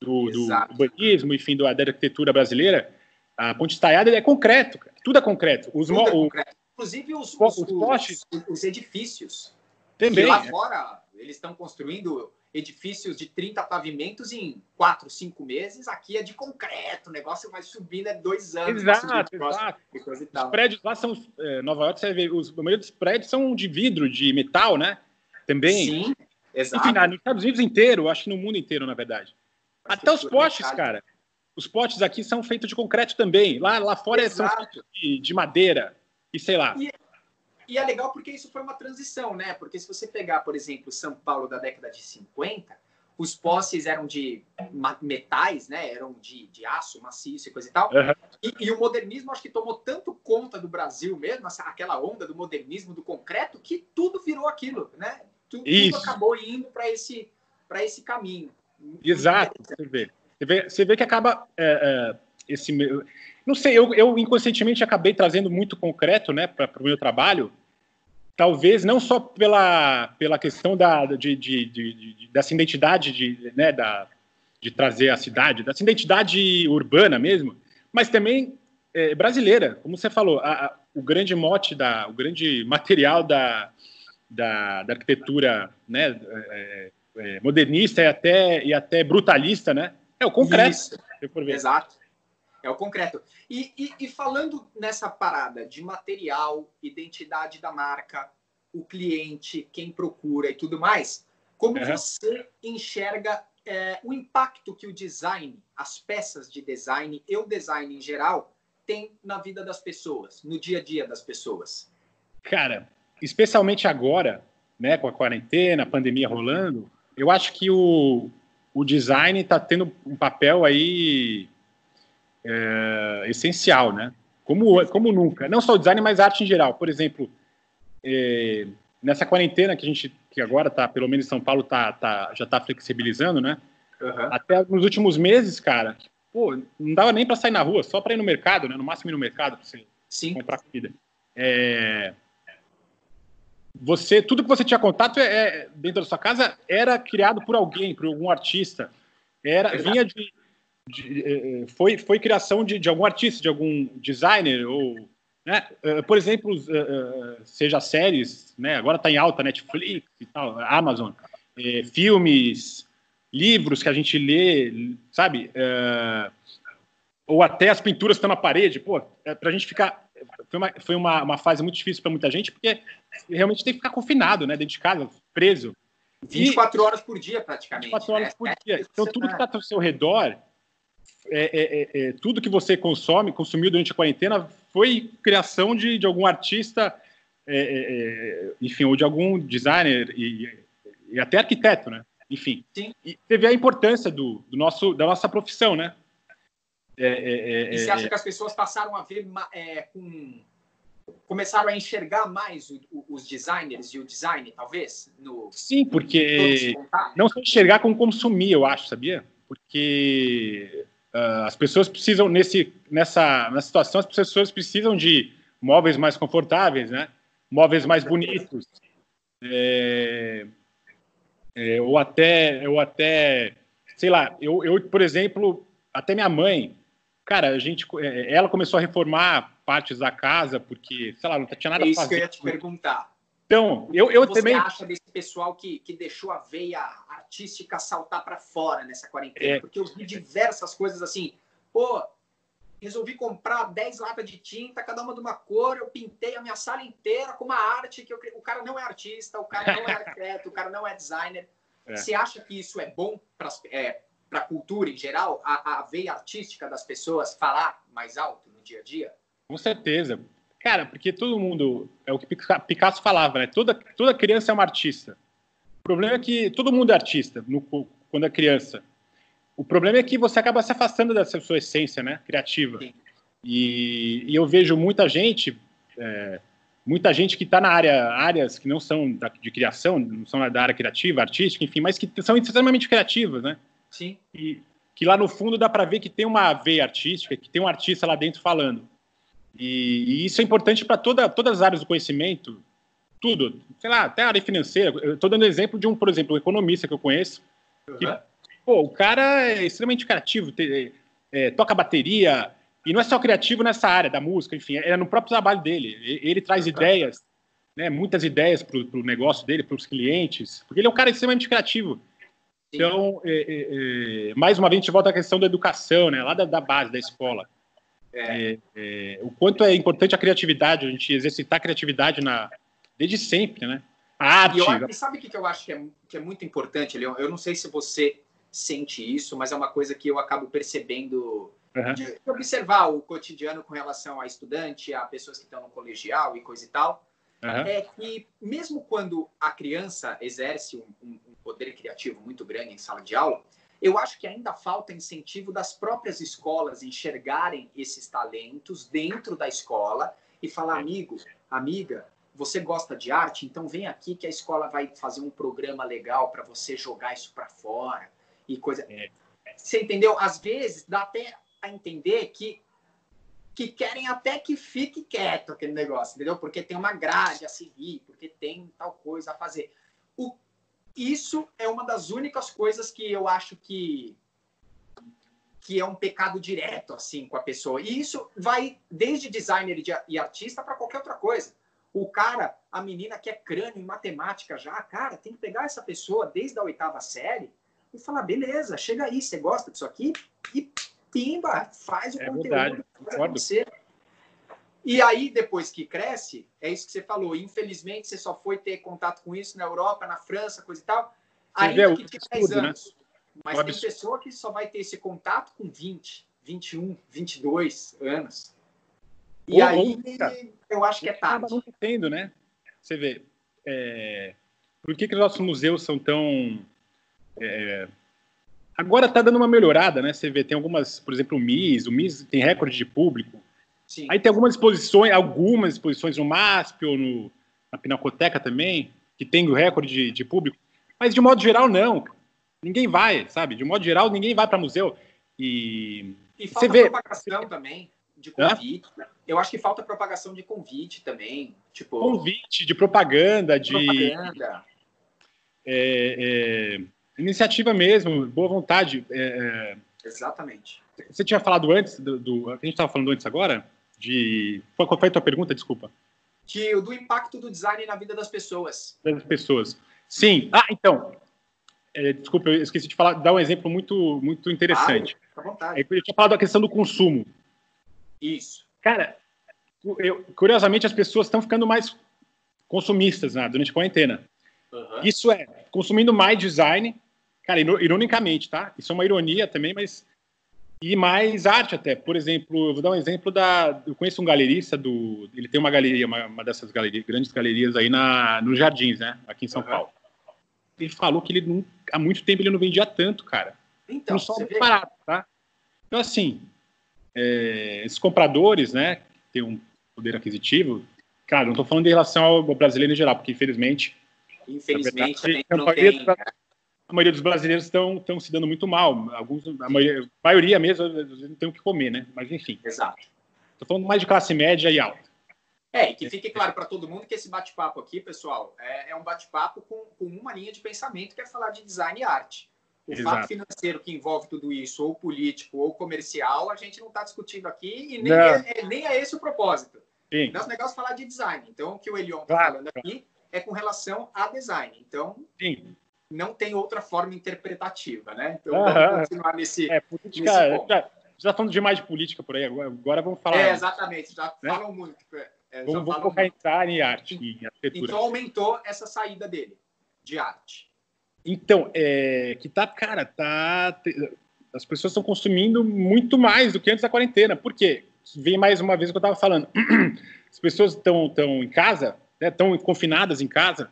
do, do urbanismo, enfim, do, da arquitetura brasileira. A ponte estaiada é concreto, cara. tudo é concreto. Os tudo é concreto. Inclusive os, os, os, postes. os, edifícios. Também. lá fora eles estão construindo edifícios de 30 pavimentos em 4, 5 meses. Aqui é de concreto, o negócio vai subindo, é dois anos. Exato, exato. Os prédios lá são. É, Nova York, você vê, os, maioria dos prédios são de vidro, de metal, né? Também. Sim, exato. Enfim, nos Estados Unidos inteiro, acho que no mundo inteiro, na verdade. Até os postes, cara. Os postes aqui são feitos de concreto também. Lá, lá fora exato. são feitos de, de madeira e sei lá. E, e é legal porque isso foi uma transição, né? Porque se você pegar, por exemplo, São Paulo da década de 50, os postes eram de metais, né? Eram de, de aço maciço e coisa e tal. Uhum. E, e, o modernismo acho que tomou tanto conta do Brasil mesmo, essa, aquela onda do modernismo do concreto, que tudo virou aquilo, né? Tudo, tudo acabou indo para esse, esse caminho. Exato. Você vê. Você vê, você vê que acaba é, é, esse não sei, eu, eu inconscientemente acabei trazendo muito concreto né, para o meu trabalho, talvez não só pela, pela questão da, de, de, de, de dessa identidade de, né, da, de trazer a cidade, dessa identidade urbana mesmo, mas também é, brasileira, como você falou, a, a, o grande mote, da, o grande material da, da, da arquitetura né, é, é, modernista e até, e até brutalista, né, é o concreto. Isso. Exato. É o concreto. E, e, e, falando nessa parada de material, identidade da marca, o cliente, quem procura e tudo mais, como uhum. você enxerga é, o impacto que o design, as peças de design e o design em geral tem na vida das pessoas, no dia a dia das pessoas? Cara, especialmente agora, né, com a quarentena, a pandemia rolando, eu acho que o, o design está tendo um papel aí é, essencial, né? Como, como nunca. Não só o design, mas a arte em geral. Por exemplo, é, nessa quarentena que a gente, que agora tá, pelo menos em São Paulo, tá, tá, já está flexibilizando, né? Uhum. Até nos últimos meses, cara, pô, não dava nem para sair na rua, só para ir no mercado, né? No máximo ir no mercado para você Sim. comprar comida. É, você, tudo que você tinha contato é, é, dentro da sua casa era criado por alguém, por algum artista. Era, vinha de, de, eh, foi, foi criação de, de algum artista, de algum designer, ou, né? Eh, por exemplo, eh, seja séries, né? agora está em alta Netflix e tal, Amazon, filmes, livros que a gente lê, sabe? ou até as pinturas estão na parede, pô, é para a gente ficar. Foi, uma, foi uma, uma fase muito difícil para muita gente, porque realmente tem que ficar confinado, né? Dentro de casa, preso. 24 e, horas por dia, praticamente. 24 horas né? por dia. Então, tudo que está ao seu redor é, é, é, é, tudo que você consome, consumiu durante a quarentena, foi criação de, de algum artista, é, é, enfim, ou de algum designer e, e, até arquiteto, né? Enfim. Sim. E teve a importância do, do nosso, da nossa profissão, né? e você acha que as pessoas passaram a ver com começaram a enxergar mais o, o, os designers e o design, talvez? No, Sim, porque não só enxergar como consumir, eu acho, sabia? Porque Uh, as pessoas precisam, nesse, nessa, nessa situação, as pessoas precisam de móveis mais confortáveis, né? móveis mais bonitos. É, é, ou, até, ou até, sei lá, eu, eu, por exemplo, até minha mãe, cara, a gente, é, ela começou a reformar partes da casa porque, sei lá, não tinha nada é isso fazer. que eu ia te perguntar. Então, eu, eu você também. Você acha desse pessoal que, que deixou a veia artística saltar para fora nessa quarentena? É. Porque eu vi diversas coisas assim, pô, resolvi comprar 10 latas de tinta, cada uma de uma cor, eu pintei a minha sala inteira com uma arte que eu, o cara não é artista, o cara não é arquiteto, o cara não é designer. É. Você acha que isso é bom para é, a cultura em geral, a, a veia artística das pessoas falar mais alto no dia a dia? Com certeza. Cara, porque todo mundo, é o que Picasso falava, né? Toda, toda criança é uma artista. O problema é que todo mundo é artista no, quando é criança. O problema é que você acaba se afastando dessa sua essência, né? Criativa. E, e, eu vejo muita gente, é, muita gente que está na área, áreas que não são da, de criação, não são da área criativa, artística, enfim, mas que são extremamente criativas, né? Sim. E que lá no fundo dá para ver que tem uma veia artística, que tem um artista lá dentro falando. E, e isso é importante para toda, todas as áreas do conhecimento, tudo, sei lá, até a área financeira. Eu estou dando exemplo de um, por exemplo, um economista que eu conheço, que, uhum. pô, o cara é extremamente criativo, te, é, toca bateria, e não é só criativo nessa área da música, enfim, é no próprio trabalho dele. Ele, ele traz uhum. ideias, né, muitas ideias para o negócio dele, para os clientes, porque ele é um cara extremamente criativo. Então, é, é, é, mais uma vez, a gente volta à questão da educação, né, lá da, da base, da escola. É. É, o quanto é importante a criatividade, a gente exercitar a criatividade na, desde sempre, né? A arte. E, eu, e sabe o que eu acho que é, que é muito importante, Leon? Eu não sei se você sente isso, mas é uma coisa que eu acabo percebendo uhum. de observar o cotidiano com relação a estudante, a pessoas que estão no colegial e coisa e tal. Uhum. É que mesmo quando a criança exerce um, um, um poder criativo muito grande em sala de aula, eu acho que ainda falta incentivo das próprias escolas enxergarem esses talentos dentro da escola e falar, amigo, amiga, você gosta de arte, então vem aqui que a escola vai fazer um programa legal para você jogar isso para fora e coisa. É. Você entendeu? Às vezes dá até a entender que que querem até que fique quieto aquele negócio, entendeu? Porque tem uma grade a seguir, porque tem tal coisa a fazer. O isso é uma das únicas coisas que eu acho que que é um pecado direto assim com a pessoa. E isso vai desde designer e artista para qualquer outra coisa. O cara, a menina que é crânio em matemática já, cara, tem que pegar essa pessoa desde a oitava série e falar, beleza, chega aí, você gosta disso aqui? E pimba, faz o é conteúdo verdade, acontecer. E aí, depois que cresce, é isso que você falou. Infelizmente, você só foi ter contato com isso na Europa, na França, coisa e tal, ainda que tinha 10 né? anos. Né? Mas tem pessoa que só vai ter esse contato com 20, 21, 22 anos. E ou, aí, ou, eu acho que é tarde. Acaba não tendo, né? Você vê, é... por que, que os nossos museus são tão... É... Agora está dando uma melhorada, né? Você vê, tem algumas, por exemplo, o MIS, o MIS tem recorde de público, Sim. Aí tem algumas exposições, algumas exposições no MASP ou no, na Pinacoteca também, que tem o recorde de, de, público. Mas de modo geral, não. Ninguém vai, sabe? De modo geral, ninguém vai para museu. E, e falta você vê... propagação também de convite. Hã? Eu acho que falta propagação de convite também. Tipo... Convite, de propaganda, de. Propaganda. É, é, iniciativa mesmo, boa vontade. É, é. Exatamente. Você tinha falado antes do, do a gente estava falando antes agora de. Qual foi a tua pergunta? Desculpa. Que, do impacto do design na vida das pessoas. Das pessoas. Sim. Ah, então. É, desculpa, eu esqueci de falar, dar um exemplo muito, muito interessante. Claro, à vontade. Eu tinha falado da questão do consumo. Isso. Cara, eu, curiosamente, as pessoas estão ficando mais consumistas né, durante a quarentena. Uhum. Isso é, consumindo mais design, cara, ironicamente, tá? Isso é uma ironia também, mas e mais arte até. Por exemplo, eu vou dar um exemplo da. Eu conheço um galerista do. Ele tem uma galeria, uma, uma dessas galerias, grandes galerias aí na, nos Jardins, né? Aqui em São uhum. Paulo. Ele falou que ele não, há muito tempo ele não vendia tanto, cara. Então, só muito barato, tá? Então, assim, é, esses compradores, né, que tem um poder aquisitivo, cara, não estou falando em relação ao brasileiro em geral, porque infelizmente. Infelizmente, verdade, a, não tem, a maioria dos brasileiros estão estão se dando muito mal. Alguns, a maioria, a maioria mesmo, não tem o que comer, né? Mas enfim. Exato. Estou falando mais de classe média e alta. É, e que fique claro para todo mundo que esse bate-papo aqui, pessoal, é, é um bate-papo com, com, uma linha de pensamento que é falar de design e arte. O Exato. fato financeiro que envolve tudo isso, ou político, ou comercial, a gente não está discutindo aqui e nem é, é, nem é esse o propósito. Sim. Nosso negócio é falar de design. Então, o que o Elion está claro, falando aqui é com relação a design. Então, Sim não tem outra forma interpretativa, né? Então vamos continuar nesse. É, política, nesse já falando demais de política por aí, agora, agora vamos falar. É, exatamente, já né? falam muito. É, vamos vamos focar entrar em arte, em arquitetura. Então aumentou essa saída dele, de arte. Então, é, que tá, cara, tá. As pessoas estão consumindo muito mais do que antes da quarentena. Por quê? Vem mais uma vez o que eu estava falando. As pessoas estão em casa, estão né, confinadas em casa,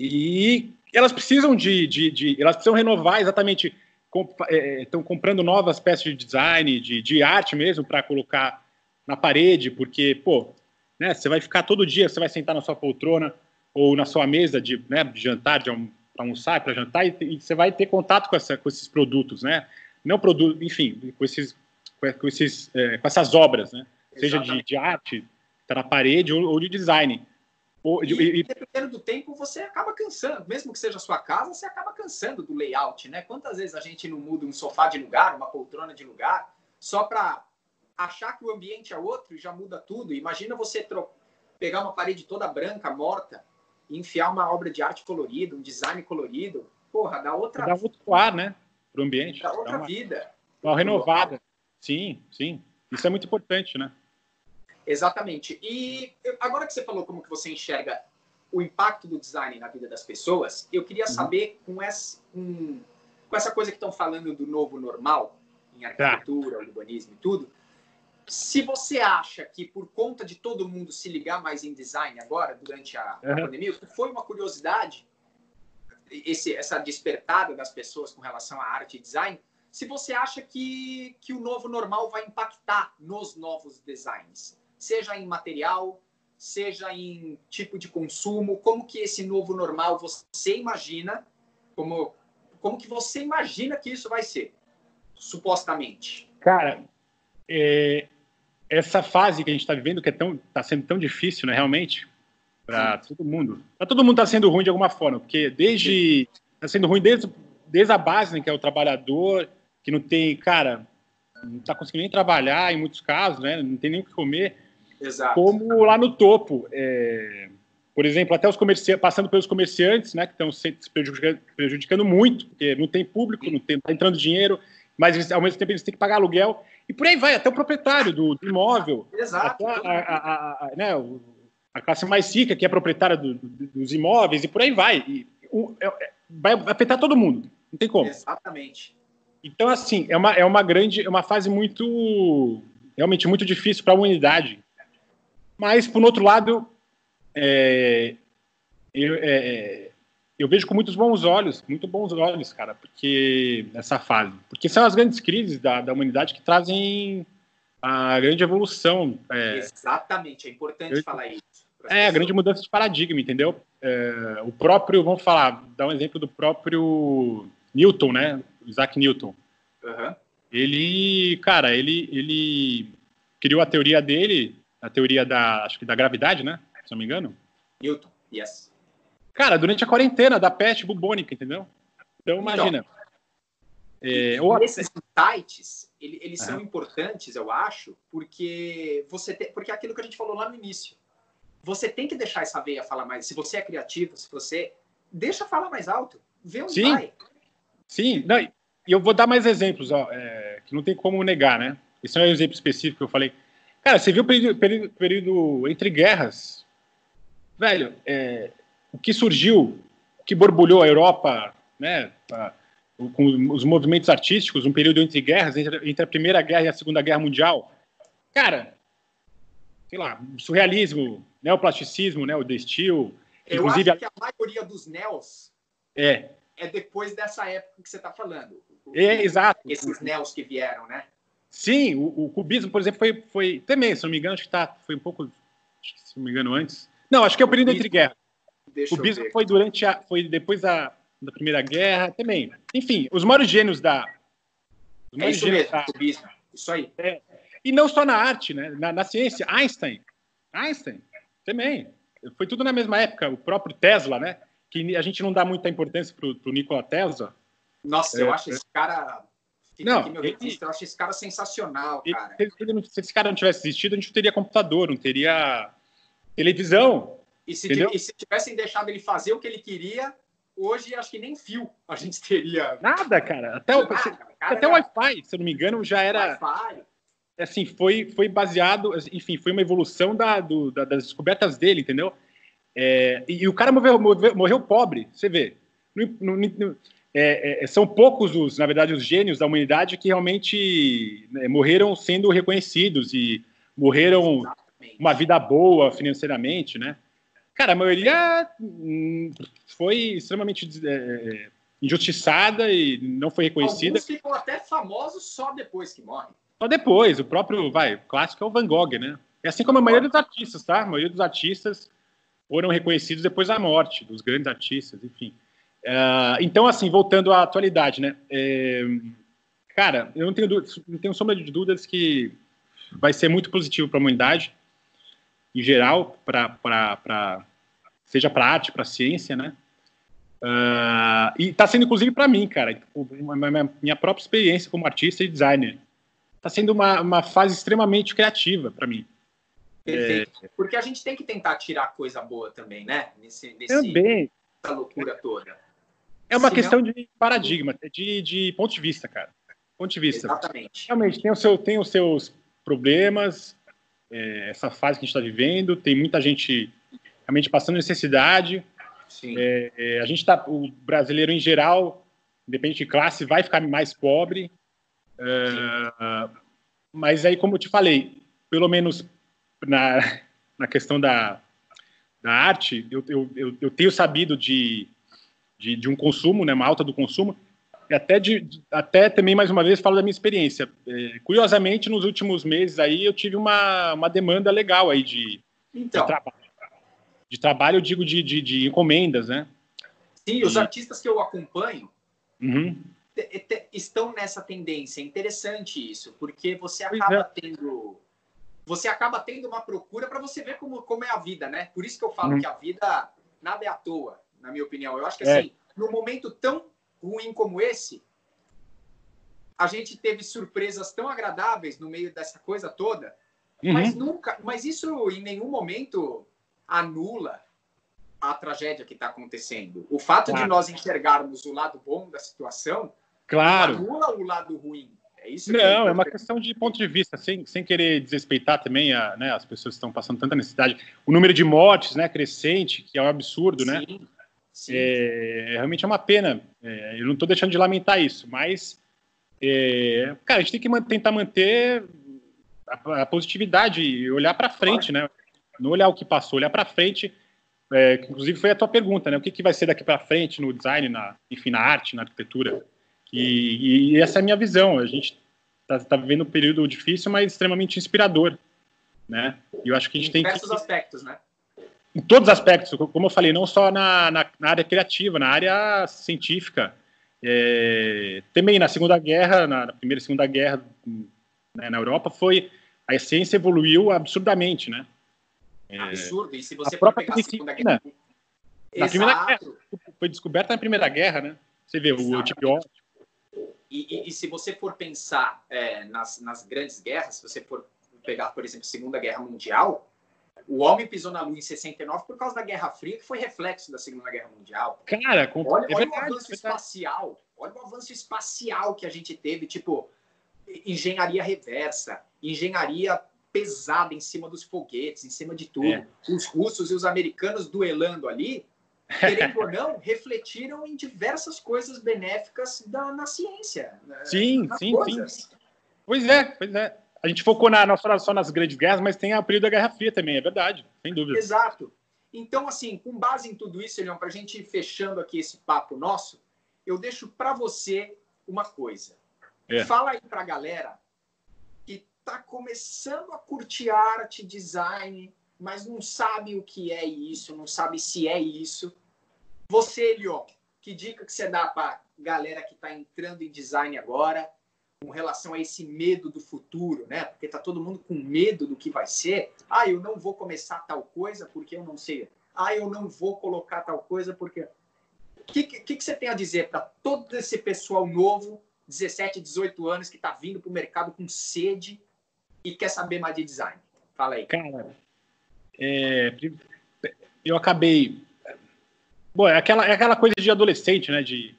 e elas precisam de, de, de elas precisam renovar exatamente estão é, comprando novas peças de design, de, de arte mesmo, para colocar na parede, porque, pô, né, você vai ficar todo dia, você vai sentar na sua poltrona ou na sua mesa de, né, de jantar, de almoçar, para jantar, e, e, você vai ter contato com, essa, com esses produtos, né? Não produto, enfim, com, esses, com, esses, é, com essas obras, né? Seja de, de, arte, tá na parede, ou, ou de design. E, e, dependendo do tempo, você acaba cansando. Mesmo que seja a sua casa, você acaba cansando do layout, né? Quantas vezes a gente não muda um sofá de lugar, uma poltrona de lugar, só para achar que o ambiente é outro e já muda tudo? Imagina você pegar uma parede toda branca, morta, e enfiar uma obra de arte colorida, um design colorido. Porra, dá outra... Dá outro ar, né? Para o ambiente. Dá outra dá uma, vida. Uma renovada. Sim, sim. Isso é muito importante, né? Exatamente. E agora que você falou como que você enxerga o impacto do design na vida das pessoas, eu queria uhum. saber com essa, um, com essa coisa que estão falando do novo normal, em arquitetura, tá. urbanismo e tudo, se você acha que por conta de todo mundo se ligar mais em design agora, durante a, uhum. a pandemia, foi uma curiosidade, esse, essa despertada das pessoas com relação à arte e design, se você acha que, que o novo normal vai impactar nos novos designs seja em material, seja em tipo de consumo, como que esse novo normal você imagina, como, como que você imagina que isso vai ser, supostamente? Cara, é, essa fase que a gente está vivendo, que é tão, está sendo tão difícil, né, realmente, para todo mundo. Para todo mundo está sendo ruim de alguma forma, porque desde está sendo ruim desde, desde a base, né, que é o trabalhador, que não tem, cara, não está conseguindo nem trabalhar em muitos casos, né, não tem nem o que comer. Exato. como lá no topo. É, por exemplo, até os comerciantes, passando pelos comerciantes, né, que estão se prejudicando, prejudicando muito, porque não tem público, não está entrando dinheiro, mas eles, ao mesmo tempo eles têm que pagar aluguel, e por aí vai, até o proprietário do, do imóvel, Exato. até a, a, a, né, a, classe mais rica, que é proprietária do, dos imóveis, e por aí vai. E, o, é, é, vai afetar todo mundo, não tem como. Exatamente. Então, assim, é uma, é uma grande, é uma fase muito, realmente muito difícil para a humanidade, mas, por outro lado, é, eu, é, eu, vejo com muitos bons olhos, muito bons olhos, cara, porque essa fase. Porque são as grandes crises da, da humanidade que trazem a grande evolução. É, Exatamente, é importante eu, falar isso. É, a grande mudança de paradigma, entendeu? É, o próprio, vamos falar, dar um exemplo do próprio Newton, né? Isaac Newton. Uhum. Ele, cara, ele, ele criou a teoria dele a teoria da, acho que da gravidade, né? Se não me engano. Newton, yes. Cara, durante a quarentena da peste bubônica, entendeu? Então, imagina. Então, é, ou... Esses sites, eles, são importantes, eu acho, porque você tem, porque é aquilo que a gente falou lá no início. Você tem que deixar essa veia falar mais. Se você é criativo, se você deixa falar mais alto, vê onde Sim. vai. Sim, não, e eu vou dar mais exemplos, ó, é, que não tem como negar, né? Esse é um exemplo específico que eu falei. Cara, você viu o período, período, período entre guerras? Velho, é, o que surgiu, o que borbulhou a Europa, né, a, com os movimentos artísticos, um período entre guerras, entre, entre, a Primeira Guerra e a Segunda Guerra Mundial. Cara, sei lá, surrealismo, neoplasticismo, né, o The Steel. Eu acho que a maioria dos neos é, é depois dessa época que você está falando. É, exato. Esses neos que vieram, né? Sim, o, o, cubismo, por exemplo, foi, foi também, se não me engano, acho que tá, foi um pouco, se não me engano, antes. Não, acho que é o período entre guerras. o cubismo foi durante a, foi depois da, da Primeira Guerra também. Enfim, os maiores gênios da. Os é isso mesmo, da, cubismo. Isso aí. É, e não só na arte, né? Na, na, ciência, Einstein. Einstein também. Foi tudo na mesma época. O próprio Tesla, né? Que a gente não dá muita importância para o Nikola Tesla. Nossa, é, eu acho esse cara Fica não, aqui meu registro. Eu acho esse cara sensacional, cara. Ele, ele, se esse cara não tivesse existido, a gente não teria computador, não teria televisão. E se, e se tivessem deixado ele fazer o que ele queria, hoje acho que nem fio a gente teria. Nada, cara. Até o, cara, até o Wi-Fi, se eu não me engano, já era. Wi-Fi. Assim, foi, foi baseado, enfim, foi uma evolução da, do, da, das descobertas dele, entendeu? É, e, e, o cara morreu, morreu, morreu pobre, você vê. No, no, no, é, é, são poucos os, na verdade, os gênios da humanidade que realmente né, morreram sendo reconhecidos e morreram Exatamente. uma vida boa financeiramente, né? Cara, a maioria hum, foi extremamente é, injustiçada e não foi reconhecida. Alguns ficam até famosos só depois que morrem. Só depois, o próprio, vai, o clássico é o Van Gogh, né? É assim como a maioria dos artistas, tá? A maioria dos artistas foram reconhecidos depois da morte dos grandes artistas, enfim. Uh, então, assim, voltando à atualidade, né? É, cara, eu não tenho, não tenho sombra de dúvidas que vai ser muito positivo para a humanidade, em geral, para seja para arte, para ciência, né? Uh, e está sendo, inclusive, para mim, cara, tipo, minha, minha própria experiência como artista e designer. Está sendo uma, uma fase extremamente criativa para mim. Perfeito. É... Porque a gente tem que tentar tirar coisa boa também, né? Nesse, nesse, também. Essa loucura toda. É uma questão de paradigma, de, de ponto de vista, cara. Ponto de vista. Exatamente. Realmente, tem, o seu, tem os seus problemas, é, essa fase que a gente está vivendo, tem muita gente realmente passando necessidade. Sim. É, é, a gente está, o brasileiro em geral, independente de classe, vai ficar mais pobre. É, mas aí, como eu te falei, pelo menos na, na questão da, da arte, eu, eu, eu tenho sabido de de, de um consumo, né, uma alta do consumo, e até, de, até também, mais uma vez, falo da minha experiência. É, curiosamente, nos últimos meses aí, eu tive uma, uma demanda legal aí de, então. de trabalho. De trabalho, eu digo, de, de, de encomendas, né? Sim, e... os artistas que eu acompanho uhum. estão nessa tendência. É interessante isso, porque você acaba é. tendo você acaba tendo uma procura para você ver como, como é a vida, né? Por isso que eu falo uhum. que a vida nada é à toa na minha opinião. Eu acho que, é. assim, é. num momento tão ruim como esse, a gente teve surpresas tão agradáveis no meio dessa coisa toda, uhum. mas nunca, mas isso em nenhum momento anula a tragédia que está acontecendo. O fato claro. de nós enxergarmos o lado bom da situação claro. anula o lado ruim. É isso Não, é, uma questão de ponto de vista, sem, sem querer desrespeitar também a, né, as pessoas que estão passando tanta necessidade. O número de mortes né, crescente, que é um absurdo, né? Sim. né? É, realmente é uma pena. É, eu não estou deixando de lamentar isso, mas, é, cara, a gente tem que tentar manter a, a positividade e olhar para frente, né? Não olhar o que passou, olhar para frente. É, que inclusive foi a tua pergunta, né? O que, que vai ser daqui para frente no design, na, enfim, na arte, na arquitetura? E, e essa é a minha visão. A gente está tá vivendo um período difícil, mas extremamente inspirador, né? E eu acho que a gente em tem diversos que... aspectos, né? Em todos os aspectos, como eu falei, não só na, na, na área criativa, na área científica. É, também na Segunda Guerra, na, na Primeira e Segunda Guerra né, na Europa, foi a ciência evoluiu absurdamente, né? É, Absurdo. E se você for pegar a Segunda Guerra... Na Primeira Guerra, foi descoberta na Primeira Guerra, né? Você vê, o antibiótico. E, e, e, se você for pensar é, nas, nas grandes guerras, se você for pegar, por exemplo, a Segunda Guerra Mundial, o homem pisou na Lua em 69 por causa da Guerra Fria, que foi reflexo da Segunda Guerra Mundial. Cara, com... olha, é olha verdade, o avanço é espacial. Olha o avanço espacial que a gente teve, tipo, engenharia reversa, engenharia pesada em cima dos foguetes, em cima de tudo. É. Os russos e os americanos duelando ali, querendo ou não, refletiram em diversas coisas benéficas da, na ciência. Né? Sim, sim, coisas. sim. Pois é, pois é a gente focou na, não só nas grandes guerras, mas tem o período da Guerra Fria também, é verdade, sem dúvida. Exato. Então, assim, com base em tudo isso, Elião, para a gente ir fechando aqui esse papo nosso, eu deixo para você uma coisa. É. Fala aí para a galera que está começando a curtir arte, design, mas não sabe o que é isso, não sabe se é isso. Você, Elion, que dica que você dá para galera que está entrando em design agora, com relação a esse medo do futuro, né? Porque tá todo mundo com medo do que vai ser. Ah, eu não vou começar tal coisa porque eu não sei. Ah, eu não vou colocar tal coisa porque. O que, que, que você tem a dizer para todo esse pessoal novo, 17, 18 anos, que está vindo para o mercado com sede e quer saber mais de design? Fala aí. Cara, é, eu acabei Bom, é aquela, é aquela coisa de adolescente, né? De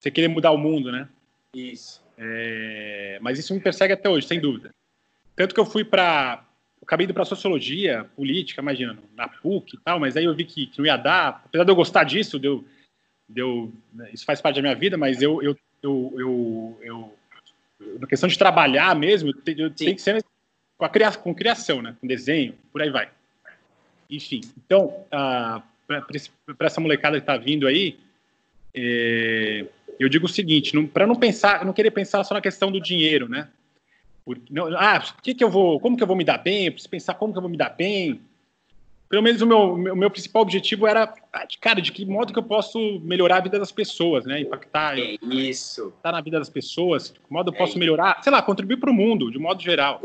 você querer mudar o mundo, né? Isso. É, mas isso me persegue até hoje, sem dúvida. Tanto que eu fui para. Acabei indo para sociologia, política, imagina, na PUC e tal, mas aí eu vi que, que não ia dar. Apesar de eu gostar disso, deu, deu, né, isso faz parte da minha vida, mas eu, eu, eu, eu, eu na questão de trabalhar mesmo, eu tenho que ser com, a criação, com criação, né? com desenho, por aí vai. Enfim, então, ah, para essa molecada que está vindo aí, é, eu digo o seguinte, para não pensar, não querer pensar só na questão do dinheiro, né? Porque, não, ah, que que eu vou, como que eu vou me dar bem? Eu preciso pensar como que eu vou me dar bem. Pelo menos o meu, meu, meu principal objetivo era, ah, cara, de que modo que eu posso melhorar a vida das pessoas, né? Impactar, é isso. Tá na vida das pessoas, de que modo eu é posso isso. melhorar, sei lá, contribuir para o mundo, de modo geral.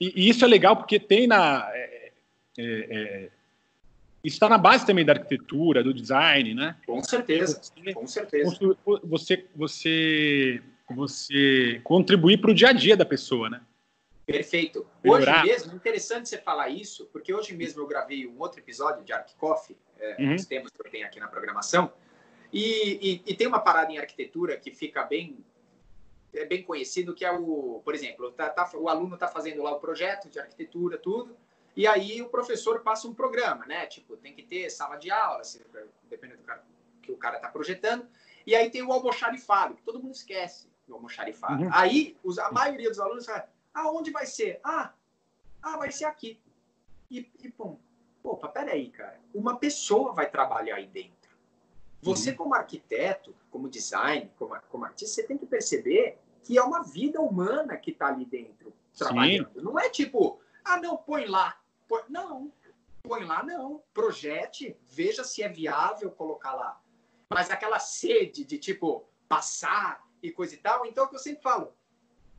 E, e, isso é legal porque tem na é, é, é isso está na base também da arquitetura, do design, né? Com certeza, você, com certeza. Você, você, você contribuir para o dia a dia da pessoa, né? Perfeito. Melhorar. Hoje mesmo, interessante você falar isso, porque hoje mesmo eu gravei um outro episódio de Arc Coffee, é, uhum. os temas que eu tenho aqui na programação, e, e, e, tem uma parada em arquitetura que fica bem é bem conhecido, que é o, por exemplo, tá, tá, o aluno está fazendo lá o projeto de arquitetura, tudo, e aí o professor passa um programa, né? Tipo, tem que ter sala de aula, se, dependendo do cara, que o cara está projetando. E aí tem o almoxarifado, que todo mundo esquece do almoxarifado. Uhum. Aí os, a maioria dos alunos fala, aonde vai ser? Ah, ah, vai ser aqui. E, e pum, opa, peraí, cara. Uma pessoa vai trabalhar aí dentro. Você, uhum. como arquiteto, como design, como, como artista, você tem que perceber que é uma vida humana que está ali dentro trabalhando. Sim. Não é tipo, ah, não, põe lá. Põe... Não, põe lá não. Projete, veja se é viável colocar lá. Mas aquela sede de, tipo, passar e coisa e tal. Então, é o que eu sempre falo,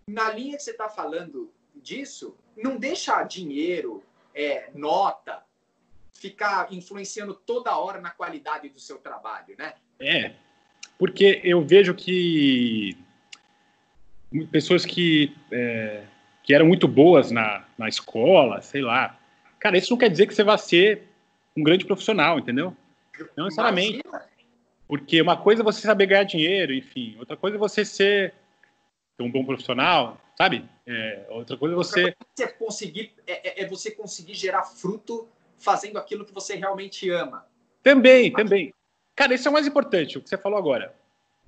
na linha que você está falando disso, não deixa dinheiro, é, nota, ficar influenciando toda hora na qualidade do seu trabalho, né? É, porque eu vejo que pessoas que é, que eram muito boas na, na escola, sei lá. Cara, isso não quer dizer que você vai ser um grande profissional, entendeu? Não necessariamente. Porque uma coisa é você saber ganhar dinheiro, enfim. Outra coisa é você ser um bom profissional, sabe? É, outra coisa é você... você conseguir, é, é, é, você conseguir gerar fruto fazendo aquilo que você realmente ama. Também, também. Cara, isso é o mais importante, o que você falou agora.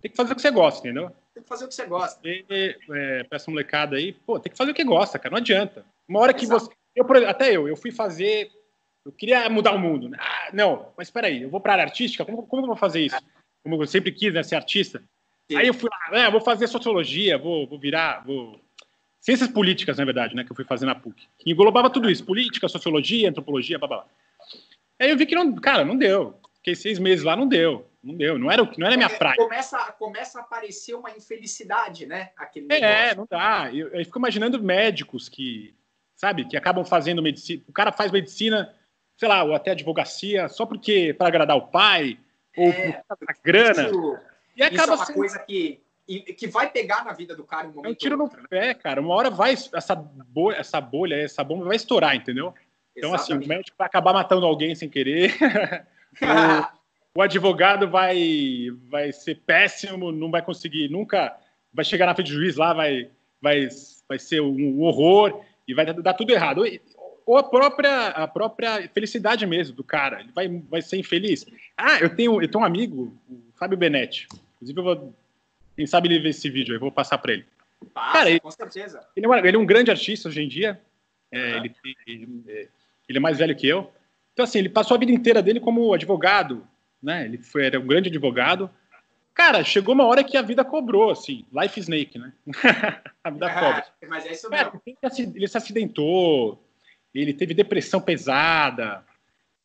Tem que fazer o que você gosta, entendeu? Tem que fazer o que você gosta. E, é, essa molecada aí, pô, tem que fazer o que gosta, cara. Não adianta. Uma hora que Exato. você. Eu, até eu, eu fui fazer. Eu queria mudar o mundo. Né? Ah, não, mas espera aí, eu vou para a área artística, como, como eu vou fazer isso? Como eu sempre quis, né, ser artista. Sim. Aí eu fui lá, né, vou fazer sociologia, vou, vou virar, vou. Ciências políticas, na verdade, né, que eu fui fazer na PUC. Que englobava tudo isso: política, sociologia, antropologia, blá blá blá. Aí eu vi que não, cara, não deu. Fiquei seis meses lá, não deu. Não deu, não era, não era minha praia. Começa, começa a aparecer uma infelicidade, né? Aquele é, não dá. Eu, eu fico imaginando médicos que, sabe, que acabam fazendo medicina. O cara faz medicina, sei lá, ou até advocacia, só porque para agradar o pai, ou é, por grana. Isso, e acaba isso é uma sendo... coisa que, que vai pegar na vida do cara em um momento. É um tiro no né? pé, cara. Uma hora vai, essa bolha, essa bolha, essa bomba vai estourar, entendeu? Então, Exatamente. assim, o médico vai acabar matando alguém sem querer. o advogado vai, vai ser péssimo, não vai conseguir nunca, vai chegar na frente do juiz lá, vai, vai, vai ser um horror e vai dar tudo errado. Ou a própria, a própria felicidade mesmo do cara, ele vai, vai ser infeliz. Ah, eu tenho, eu tenho um amigo, o Fábio Benetti, inclusive eu vou, quem sabe ele ver esse vídeo, eu vou passar para ele. Passa, cara, ele, com certeza. Ele é, ele é um grande artista hoje em dia, é, uhum. ele, ele, ele é mais velho que eu, então, assim, ele passou a vida inteira dele como advogado, né? Ele foi, era um grande advogado. Cara, chegou uma hora que a vida cobrou, assim, life snake, né? a vida ah, cobra. Mas é isso mesmo. ele se acidentou, ele teve depressão pesada,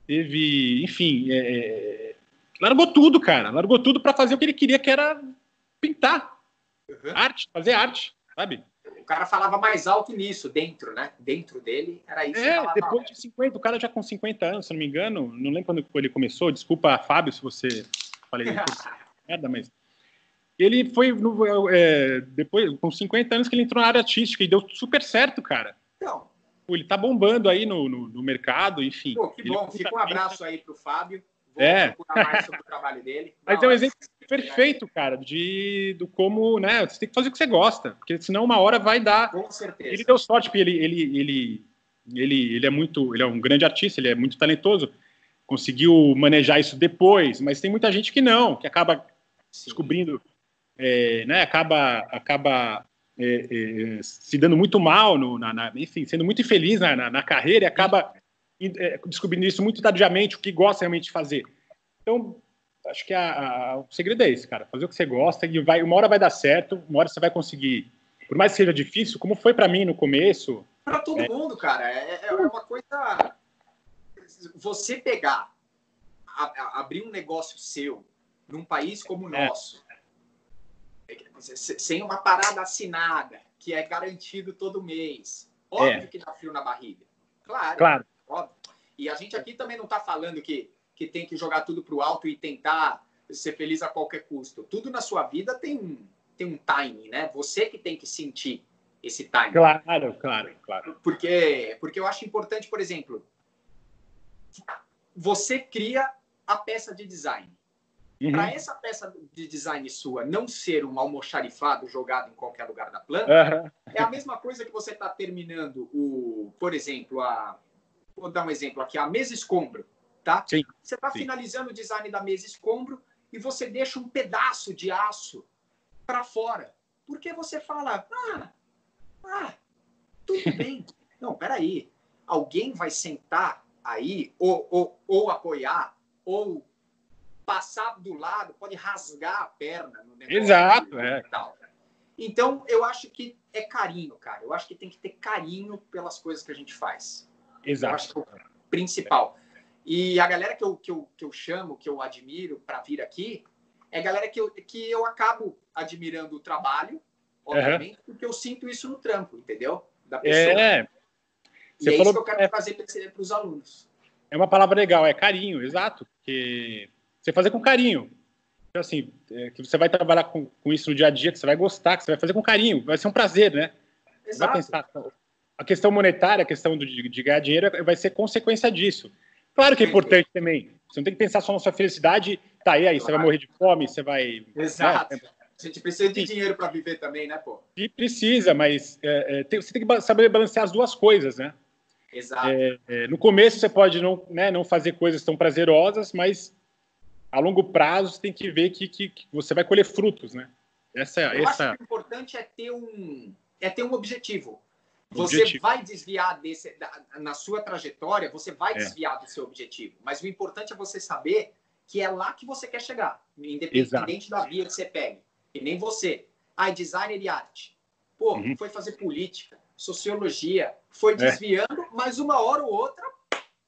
teve, enfim, é, é largou tudo, cara. Largou tudo para fazer o que ele queria, que era pintar. Uhum. Arte, fazer arte, sabe? O cara falava mais alto nisso, dentro, né? Dentro dele, era isso. É, depois de 50, o cara já com 50 anos, se não me engano, não lembro quando ele começou, desculpa, Fábio, se você falei merda, mas ele foi no, é, depois com 50 anos que ele entrou na área artística e deu super certo, cara. Então, ele tá bombando aí no, no, no mercado, enfim. Pô, que bom, fica um abraço aí pro Fábio. é. mais sobre o trabalho dele. Mas é um exemplo perfeito, cara, de do como, né? Você tem que fazer o que você gosta, porque senão uma hora vai dar. Com certeza. Ele deu sorte, porque ele, ele, ele, ele, ele é muito, ele é um grande artista, ele é muito talentoso, conseguiu manejar isso depois, mas tem muita gente que não, que acaba Sim. descobrindo, é, né? Acaba, acaba é, é, se dando muito mal, no, na, na, enfim, sendo muito infeliz na, na, na carreira e acaba é, descobrindo isso muito tardiamente, o que gosta realmente de fazer. Então, acho que a, a, o segredo é esse, cara. Fazer o que você gosta e vai, uma hora vai dar certo, uma hora você vai conseguir. Por mais que seja difícil, como foi para mim no começo. Para todo é... mundo, cara. É, é, uma coisa. Você pegar, a, abrir um negócio seu num país como o é. nosso, sem uma parada assinada, que é garantido todo mês. Óbvio é. que dá frio na barriga. Claro. Claro. Óbvio. E a gente aqui também não está falando que que tem que jogar tudo para o alto e tentar ser feliz a qualquer custo. Tudo na sua vida tem um, tem um timing, né? Você que tem que sentir esse timing. Claro, claro, claro. Porque, porque eu acho importante, por exemplo, você cria a peça de design. Uhum. Para essa peça de design sua não ser um almoxarifado jogado em qualquer lugar da planta, uhum. é a mesma coisa que você está terminando o, por exemplo, a vou dar um exemplo aqui, a mesa escombro tá? Sim, você está finalizando o design da mesa escombro e você deixa um pedaço de aço para fora. Porque você fala, ah, ah, tudo bem. Não, peraí. Alguém vai sentar aí, ou, ou, ou apoiar, ou passar do lado, pode rasgar a perna no negócio. Exato, é. Então, eu acho que é carinho, cara. Eu acho que tem que ter carinho pelas coisas que a gente faz. Exato. Eu acho que é o principal. E a galera que eu, que eu, que eu chamo, que eu admiro para vir aqui, é a galera que eu, que eu acabo admirando o trabalho, obviamente, uhum. porque eu sinto isso no trampo, entendeu? Da pessoa. É. Você e é falou, isso que eu quero é, fazer para os alunos. É uma palavra legal, é carinho, exato. Que você fazer com carinho. Então, assim, é, que você vai trabalhar com, com isso no dia a dia, que você vai gostar, que você vai fazer com carinho, vai ser um prazer, né? Exato. Vai pensar, a questão monetária, a questão de, de ganhar dinheiro vai ser consequência disso. Claro que é importante também. Você não tem que pensar só na sua felicidade. Tá aí, aí, você vai morrer de fome, você vai. Exato. Né? A gente precisa de dinheiro para viver também, né, pô? E precisa, mas é, é, tem, você tem que saber balancear as duas coisas, né? Exato. É, é, no começo você pode não, né, não fazer coisas tão prazerosas, mas a longo prazo você tem que ver que, que, que você vai colher frutos, né? Essa, Eu essa... acho que o importante é ter um, é ter um objetivo. Você objetivo. vai desviar desse, na sua trajetória, você vai é. desviar do seu objetivo. Mas o importante é você saber que é lá que você quer chegar, independente Exato. da via que você pegue. E nem você. Ah, designer e arte. Pô, uhum. foi fazer política, sociologia, foi é. desviando, é. mas uma hora ou outra,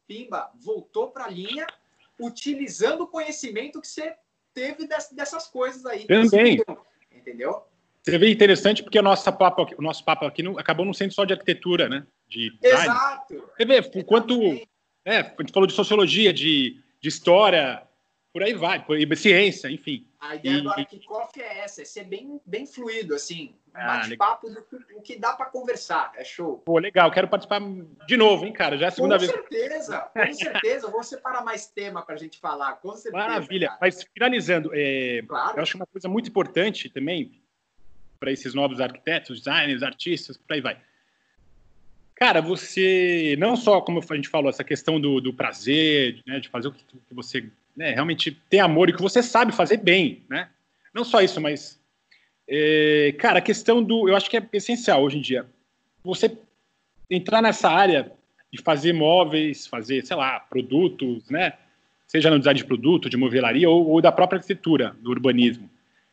pimba, voltou para a linha, utilizando o conhecimento que você teve dessas coisas aí. Também. Entendeu? Você vê interessante porque o nosso papo, o nosso papo aqui não, acabou não sendo só de arquitetura, né? De Exato. Você vê o quanto. É, a gente falou de sociologia, de, de história, por aí vai, por, ciência, enfim. A ideia e, do Arquicoff é essa, é ser bem, bem fluido, assim. Ah, bate-papo do o que dá para conversar, é show. Pô, legal, quero participar de novo, hein, cara? Já é a segunda com vez. Com certeza, com certeza. Vou separar mais tema para a gente falar, com certeza. Maravilha. Cara. Mas finalizando, é, claro. eu acho uma coisa muito importante também, para esses novos arquitetos, designers, artistas, por aí vai. Cara, você não só, como a gente falou, essa questão do, do prazer, né, de fazer o que, que você né, realmente tem amor e que você sabe fazer bem, né? Não só isso, mas, é, cara, a questão do, eu acho que é essencial hoje em dia, você entrar nessa área de fazer móveis, fazer, sei lá, produtos, né? Seja no design de produto, de movelaria ou, ou da própria arquitetura, do urbanismo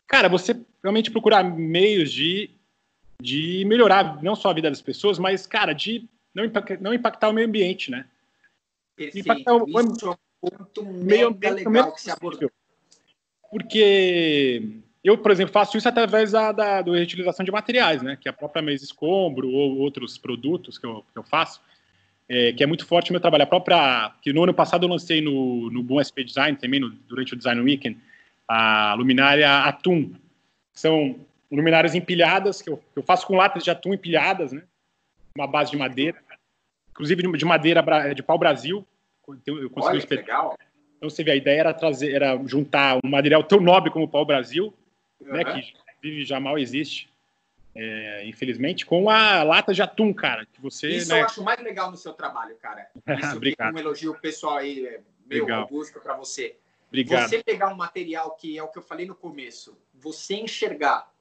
cara, você realmente procurar meios de, de melhorar não só a vida das pessoas, mas, cara, de não, impactar, não impactar o meio ambiente, né? Perfeito. Impactar o, Isso é um ponto meio ambiente legal que se abordou. Porque eu, por exemplo, faço isso através da, da, da reutilização de materiais, né? Que é a própria mesa escombro ou outros produtos que eu, que eu faço, é, que é muito forte no meu trabalho. A própria, que no ano passado eu lancei no, no Boom SP Design, também no, durante o Design Weekend, a luminária atum. São luminárias empilhadas, que eu, eu faço com latas de atum empilhadas, né? Uma base de madeira. Inclusive de madeira de pau Brasil. Eu consegui Olha, legal. Então você vê, a ideia era trazer, era juntar um material tão nobre como o pau-brasil, uhum. né, que vive já mal existe, é, infelizmente, com a lata de atum, cara. Que você, Isso né... eu acho mais legal no seu trabalho, cara. Isso Obrigado. um elogio pessoal aí, é, meu legal. Augusto, para você. Obrigado. Você pegar um material que é o que eu falei no começo, você enxergar,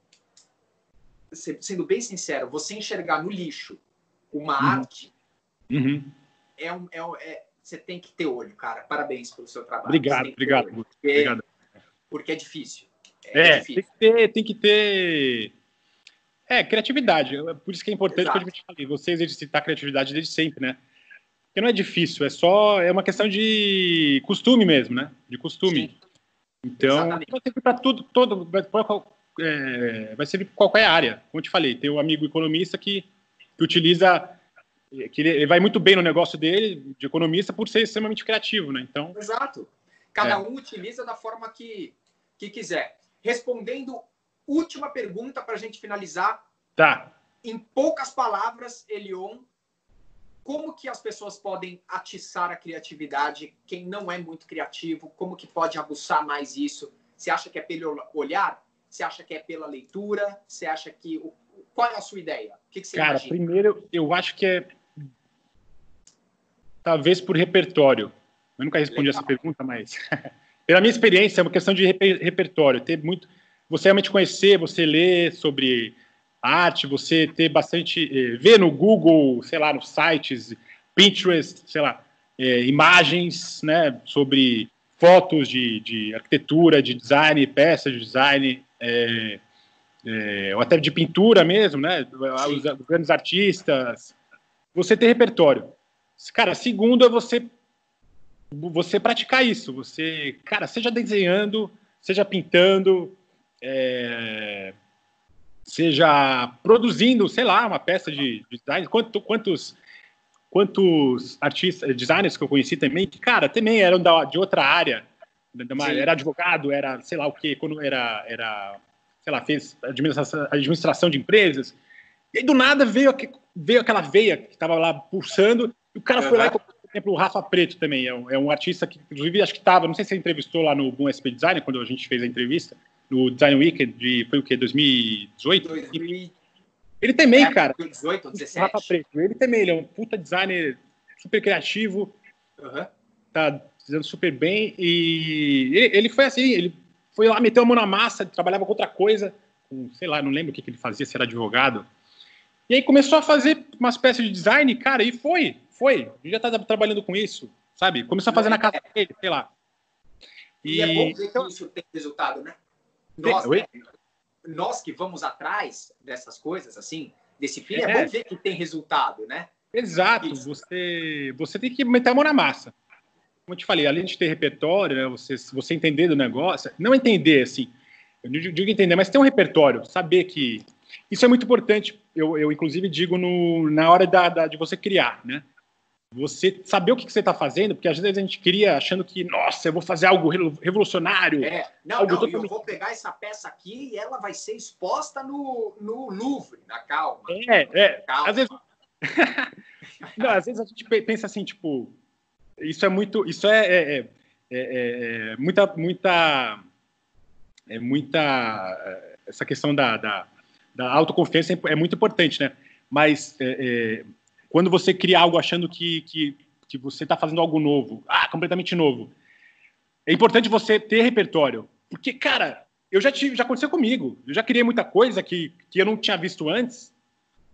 sendo bem sincero, você enxergar no lixo uma uhum. arte, uhum. É, um, é, é, você tem que ter olho, cara. Parabéns pelo seu trabalho. Obrigado, obrigado, porque, obrigado. Porque é difícil. É, é difícil. Tem, que ter, tem que ter. É, criatividade. Por isso que é importante que a gente falei, você exercitar a criatividade desde sempre, né? Porque não é difícil, é só. É uma questão de costume mesmo, né? De costume. Sim. Então, para tudo, todo, é, vai servir para qualquer área. Como eu te falei, tem um amigo economista que, que utiliza que ele, ele, vai muito bem no negócio dele de economista por ser extremamente criativo, né? Então. Exato. Cada é. um utiliza da forma que, que quiser. Respondendo, última pergunta para a gente finalizar. Tá. Em poucas palavras, Elion, como que as pessoas podem atiçar a criatividade? Quem não é muito criativo, como que pode aguçar mais isso? Você acha que é pelo olhar? Você acha que é pela leitura? Você acha que qual é a sua ideia? O que, que você Cara, imagina? primeiro, eu acho que é talvez por repertório. Eu nunca respondi Legal. essa pergunta, mas pela minha experiência é uma questão de reper repertório. Ter muito, você realmente conhecer, você ler sobre arte, você ter bastante, eh, ver no Google, sei lá, nos sites, Pinterest, sei lá, eh, imagens, né, sobre fotos de, de arquitetura, de design, peças de design, eh, eh, ou até de pintura mesmo, né, os, os grandes artistas. Você ter repertório. Cara, segundo é você você praticar isso. Você, cara, seja desenhando, seja pintando, é, seja produzindo, sei lá, uma peça de, de design. Quanto, quantos quantos artistas, designers que eu conheci também, que, cara, também eram da, de outra área, era advogado, era, sei lá o quê, quando era, era sei lá, fez administração, administração de empresas, e aí, do nada veio, veio aquela veia que estava lá pulsando e o cara uhum. foi lá e, por exemplo, o Rafa Preto também, é um, é um artista que, inclusive, acho que estava, não sei se você entrevistou lá no Boom SP Design, quando a gente fez a entrevista, no Design Weekend de, foi o quê, 2018? 2000... Ele também, é, cara. 2018 ou 17. Rafa Preto, ele também, ele é um puta designer super criativo, uhum. tá fazendo super bem, e ele, ele, foi assim, ele foi lá, meteu a mão na massa, trabalhava com outra coisa, com, sei lá, não lembro o que, que ele fazia, se era advogado, e aí começou a fazer uma espécie de design, cara, e foi, foi. Ele já tá trabalhando com isso, sabe? Começou a fazer na casa dele, sei lá. E, e é bom ver que isso tem resultado, né? Nós, né? nós que vamos atrás dessas coisas, assim, desse fim, é, é bom ver que tem resultado, né? Exato. Você, você tem que meter a mão na massa. Como eu te falei, além de ter repertório, né, você, você entender do negócio, não entender, assim, eu digo entender, mas ter um repertório, saber que isso é muito importante. Eu, eu inclusive, digo no, na hora da, da, de você criar, né? Você saber o que, que você está fazendo, porque às vezes a gente cria achando que, nossa, eu vou fazer algo revolucionário. É, não, algo não, eu vou pegar essa peça aqui e ela vai ser exposta no, no Louvre, na calma. É, é. Calma. Às vezes... não, às vezes a gente pensa assim, tipo, isso é muito, isso é, é, é, é, é muita, muita, é muita, essa questão da, da da autoconfiança é, é muito importante, né? Mas é, é, quando você cria algo achando que, que, que você está fazendo algo novo, ah, completamente novo, é importante você ter repertório. Porque, cara, eu já tive, já aconteceu comigo. Eu já criei muita coisa que, que eu não tinha visto antes,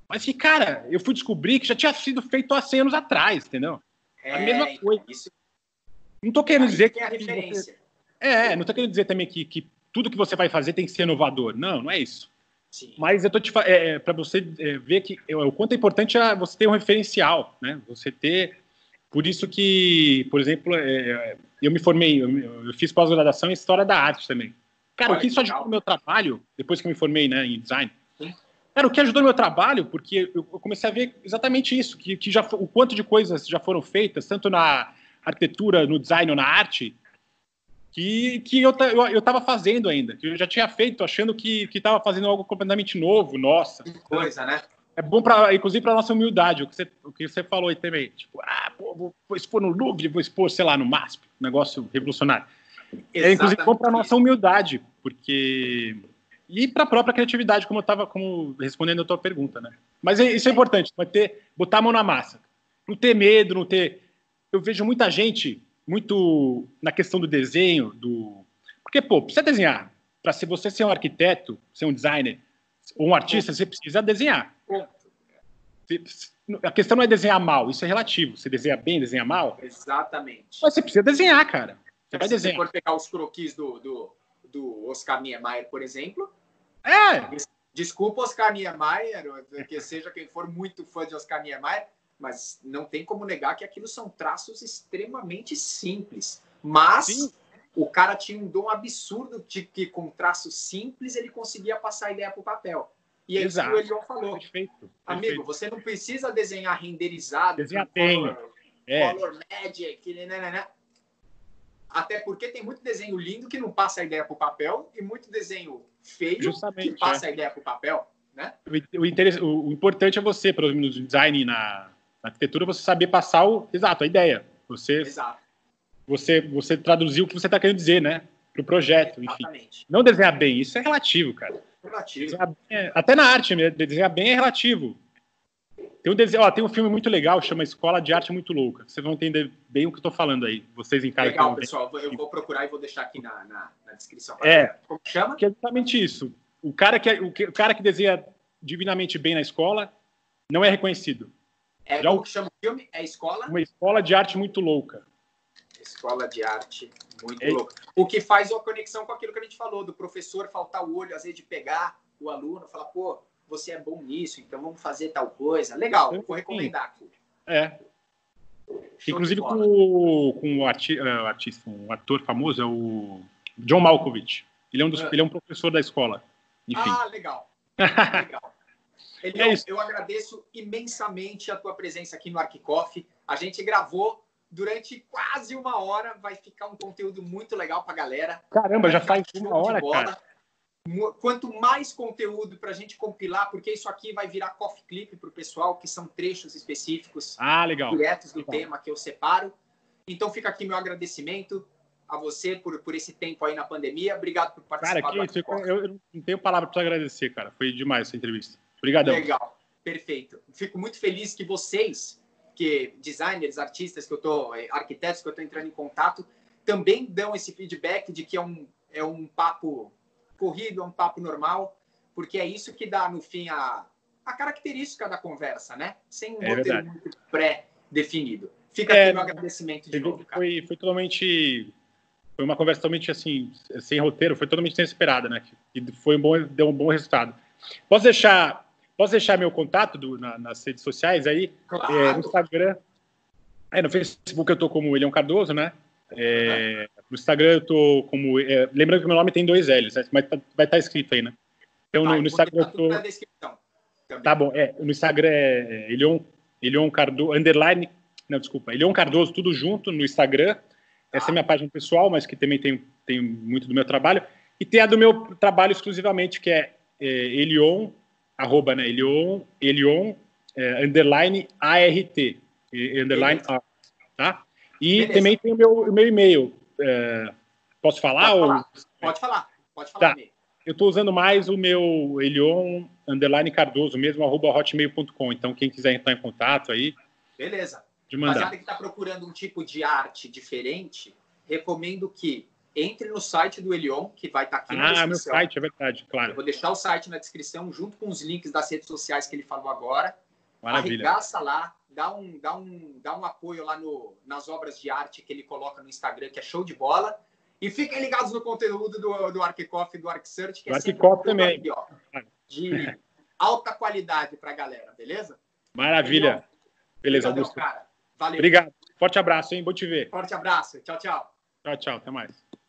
mas que, cara, eu fui descobrir que já tinha sido feito há 100 anos atrás, entendeu? É, a mesma coisa. Isso... Não estou querendo dizer que. É, a referência. Você... é, não estou querendo dizer também que, que tudo que você vai fazer tem que ser inovador. Não, não é isso. Sim. Mas eu tô te é, é para você é, ver que é, o quanto é importante é você ter um referencial, né? Você ter, por isso que, por exemplo, é, eu me formei, eu, eu fiz pós-graduação em história da arte também. Cara, Olha, o que isso ajudou no meu trabalho depois que eu me formei, né, em design? Cara, o que ajudou no meu trabalho, porque eu comecei a ver exatamente isso, que, que já o quanto de coisas já foram feitas, tanto na arquitetura, no design ou na arte, que, que eu, eu, eu tava fazendo ainda, que eu já tinha feito, achando que, que tava fazendo algo completamente novo, nossa. Que coisa, né? é bom para, inclusive, para nossa humildade, o que, você, o que você falou aí também. Tipo, ah, pô, vou, vou expor no Louvre, vou expor, sei lá, no MASP, um negócio revolucionário. Exatamente. É, inclusive, bom para nossa humildade, porque. E para a própria criatividade, como eu estava como respondendo a tua pergunta, né? Mas é, isso é importante, ter, botar a mão na massa. Não ter medo, não ter. Eu vejo muita gente muito na questão do desenho, do. Porque, pô, precisa desenhar. Para se você ser um arquiteto, ser um designer, ou um artista, você precisa desenhar. A questão não é desenhar mal, isso é relativo. Você desenha bem, desenha mal. Exatamente. Mas você precisa desenhar, cara. Você vai se desenhar. Se for pegar os croquis do, do, do Oscar Niemeyer, por exemplo. É! Desculpa, Oscar Niemeyer, que seja quem for muito fã de Oscar Niemeyer, mas não tem como negar que aquilo são traços extremamente simples. Mas Sim. o cara tinha um dom absurdo de que com traços simples ele conseguia passar a ideia para o papel. E é Exato. isso que o Elion falou. Perfeito. Amigo, Perfeito. você não precisa desenhar renderizado, Desenha bem. Color, é. color magic, né, né, né. Até porque tem muito desenho lindo que não passa a ideia para o papel e muito desenho feio Justamente, que passa é. a ideia para o papel. Né? O, o, o, importante é você, pelo menos no design na, na, arquitetura, você saber passar o exato a ideia. Você, exato. você, você traduzir o que você está querendo dizer, né, para o projeto. Exatamente. Enfim, não desenhar bem, isso é relativo, cara. Relativo. É, até na arte, desenhar bem é relativo. Tem um, desenho, ó, tem um filme muito legal, chama Escola de Arte Muito Louca. Vocês vão entender bem o que eu estou falando aí. Vocês em casa. Legal, pessoal. Eu vou procurar e vou deixar aqui na, na, na descrição. É. Como chama? Que é exatamente isso. O cara que, é, o, que, o cara que desenha divinamente bem na escola não é reconhecido. É, Já como o... que chama o filme? É Escola? Uma Escola de Arte Muito Louca. Escola de Arte Muito é. Louca. O que faz uma conexão com aquilo que a gente falou, do professor faltar o olho, às vezes, de pegar o aluno, falar, pô, você é bom nisso, então vamos fazer tal coisa. Legal, vou recomendar aqui. É. Show Inclusive com, com o arti uh, artista, um ator famoso, é o John Malkovich. Ele é um, dos, é. ele é um professor da escola. Enfim. Ah, legal. legal. Ele, é eu, eu agradeço imensamente a tua presença aqui no Arquicoff. A gente gravou durante quase uma hora. Vai ficar um conteúdo muito legal para a galera. Caramba, já faz uma hora, cara quanto mais conteúdo para a gente compilar, porque isso aqui vai virar coffee clip para o pessoal, que são trechos específicos, ah, legal. diretos do legal. tema que eu separo. Então fica aqui meu agradecimento a você por, por esse tempo aí na pandemia. Obrigado por participar. Cara, que eu, eu, não tenho palavra para agradecer, cara. Foi demais essa entrevista. Obrigadão. Legal, perfeito. Fico muito feliz que vocês, que designers, artistas que eu tô, eh, arquitetos que eu estou entrando em contato, também dão esse feedback de que é um, é um papo corrido, é um papo normal, porque é isso que dá, no fim, a, a característica da conversa, né? Sem um é roteiro verdade. muito pré-definido. Fica é, aqui meu agradecimento de novo, cara. Foi, foi totalmente... Foi uma conversa totalmente, assim, sem roteiro, foi totalmente inesperada, né? E foi um bom, deu um bom resultado. Posso deixar, posso deixar meu contato do, na, nas redes sociais aí? Claro. É, no Instagram. É, no Facebook eu tô como William Cardoso, né? É, no Instagram eu tô como. É, lembrando que meu nome tem dois L's, né? mas tá, vai estar tá escrito aí, né? Então no, no Instagram eu tô. Tá bom, é, no Instagram é, é Elion, Elion Cardoso, underline, não, desculpa, Elion Cardoso, tudo junto no Instagram. Essa é a minha página pessoal, mas que também tem, tem muito do meu trabalho. E tem a do meu trabalho exclusivamente, que é, é Elion, arroba, né? Elion, Elion, é, underline ART, underline A, tá? E Beleza. também tem o meu, o meu e-mail. É, posso falar? Pode, ou... falar. pode falar. Pode falar. Tá. Eu estou usando mais o meu Elion underline Cardoso, mesmo arroba hotmail.com. Então, quem quiser entrar em contato aí. Beleza. De mandar. Rapaziada que está procurando um tipo de arte diferente, recomendo que entre no site do Elion, que vai estar tá aqui ah, na descrição. Ah, meu site, é verdade, claro. Eu vou deixar o site na descrição, junto com os links das redes sociais que ele falou agora. Maravilha. Arregaça lá, dá um, dá um, dá um apoio lá no, nas obras de arte que ele coloca no Instagram, que é show de bola. E fiquem ligados no conteúdo do, do Arquicoff e do ArcSearch, que é sempre um também. Aqui, ó, de alta qualidade para a galera, beleza? Maravilha. Beleza, Augusto. Cara. Valeu. Obrigado. Forte abraço, hein? Bom te ver. Forte abraço. Tchau, tchau. Tchau, tchau. Até mais.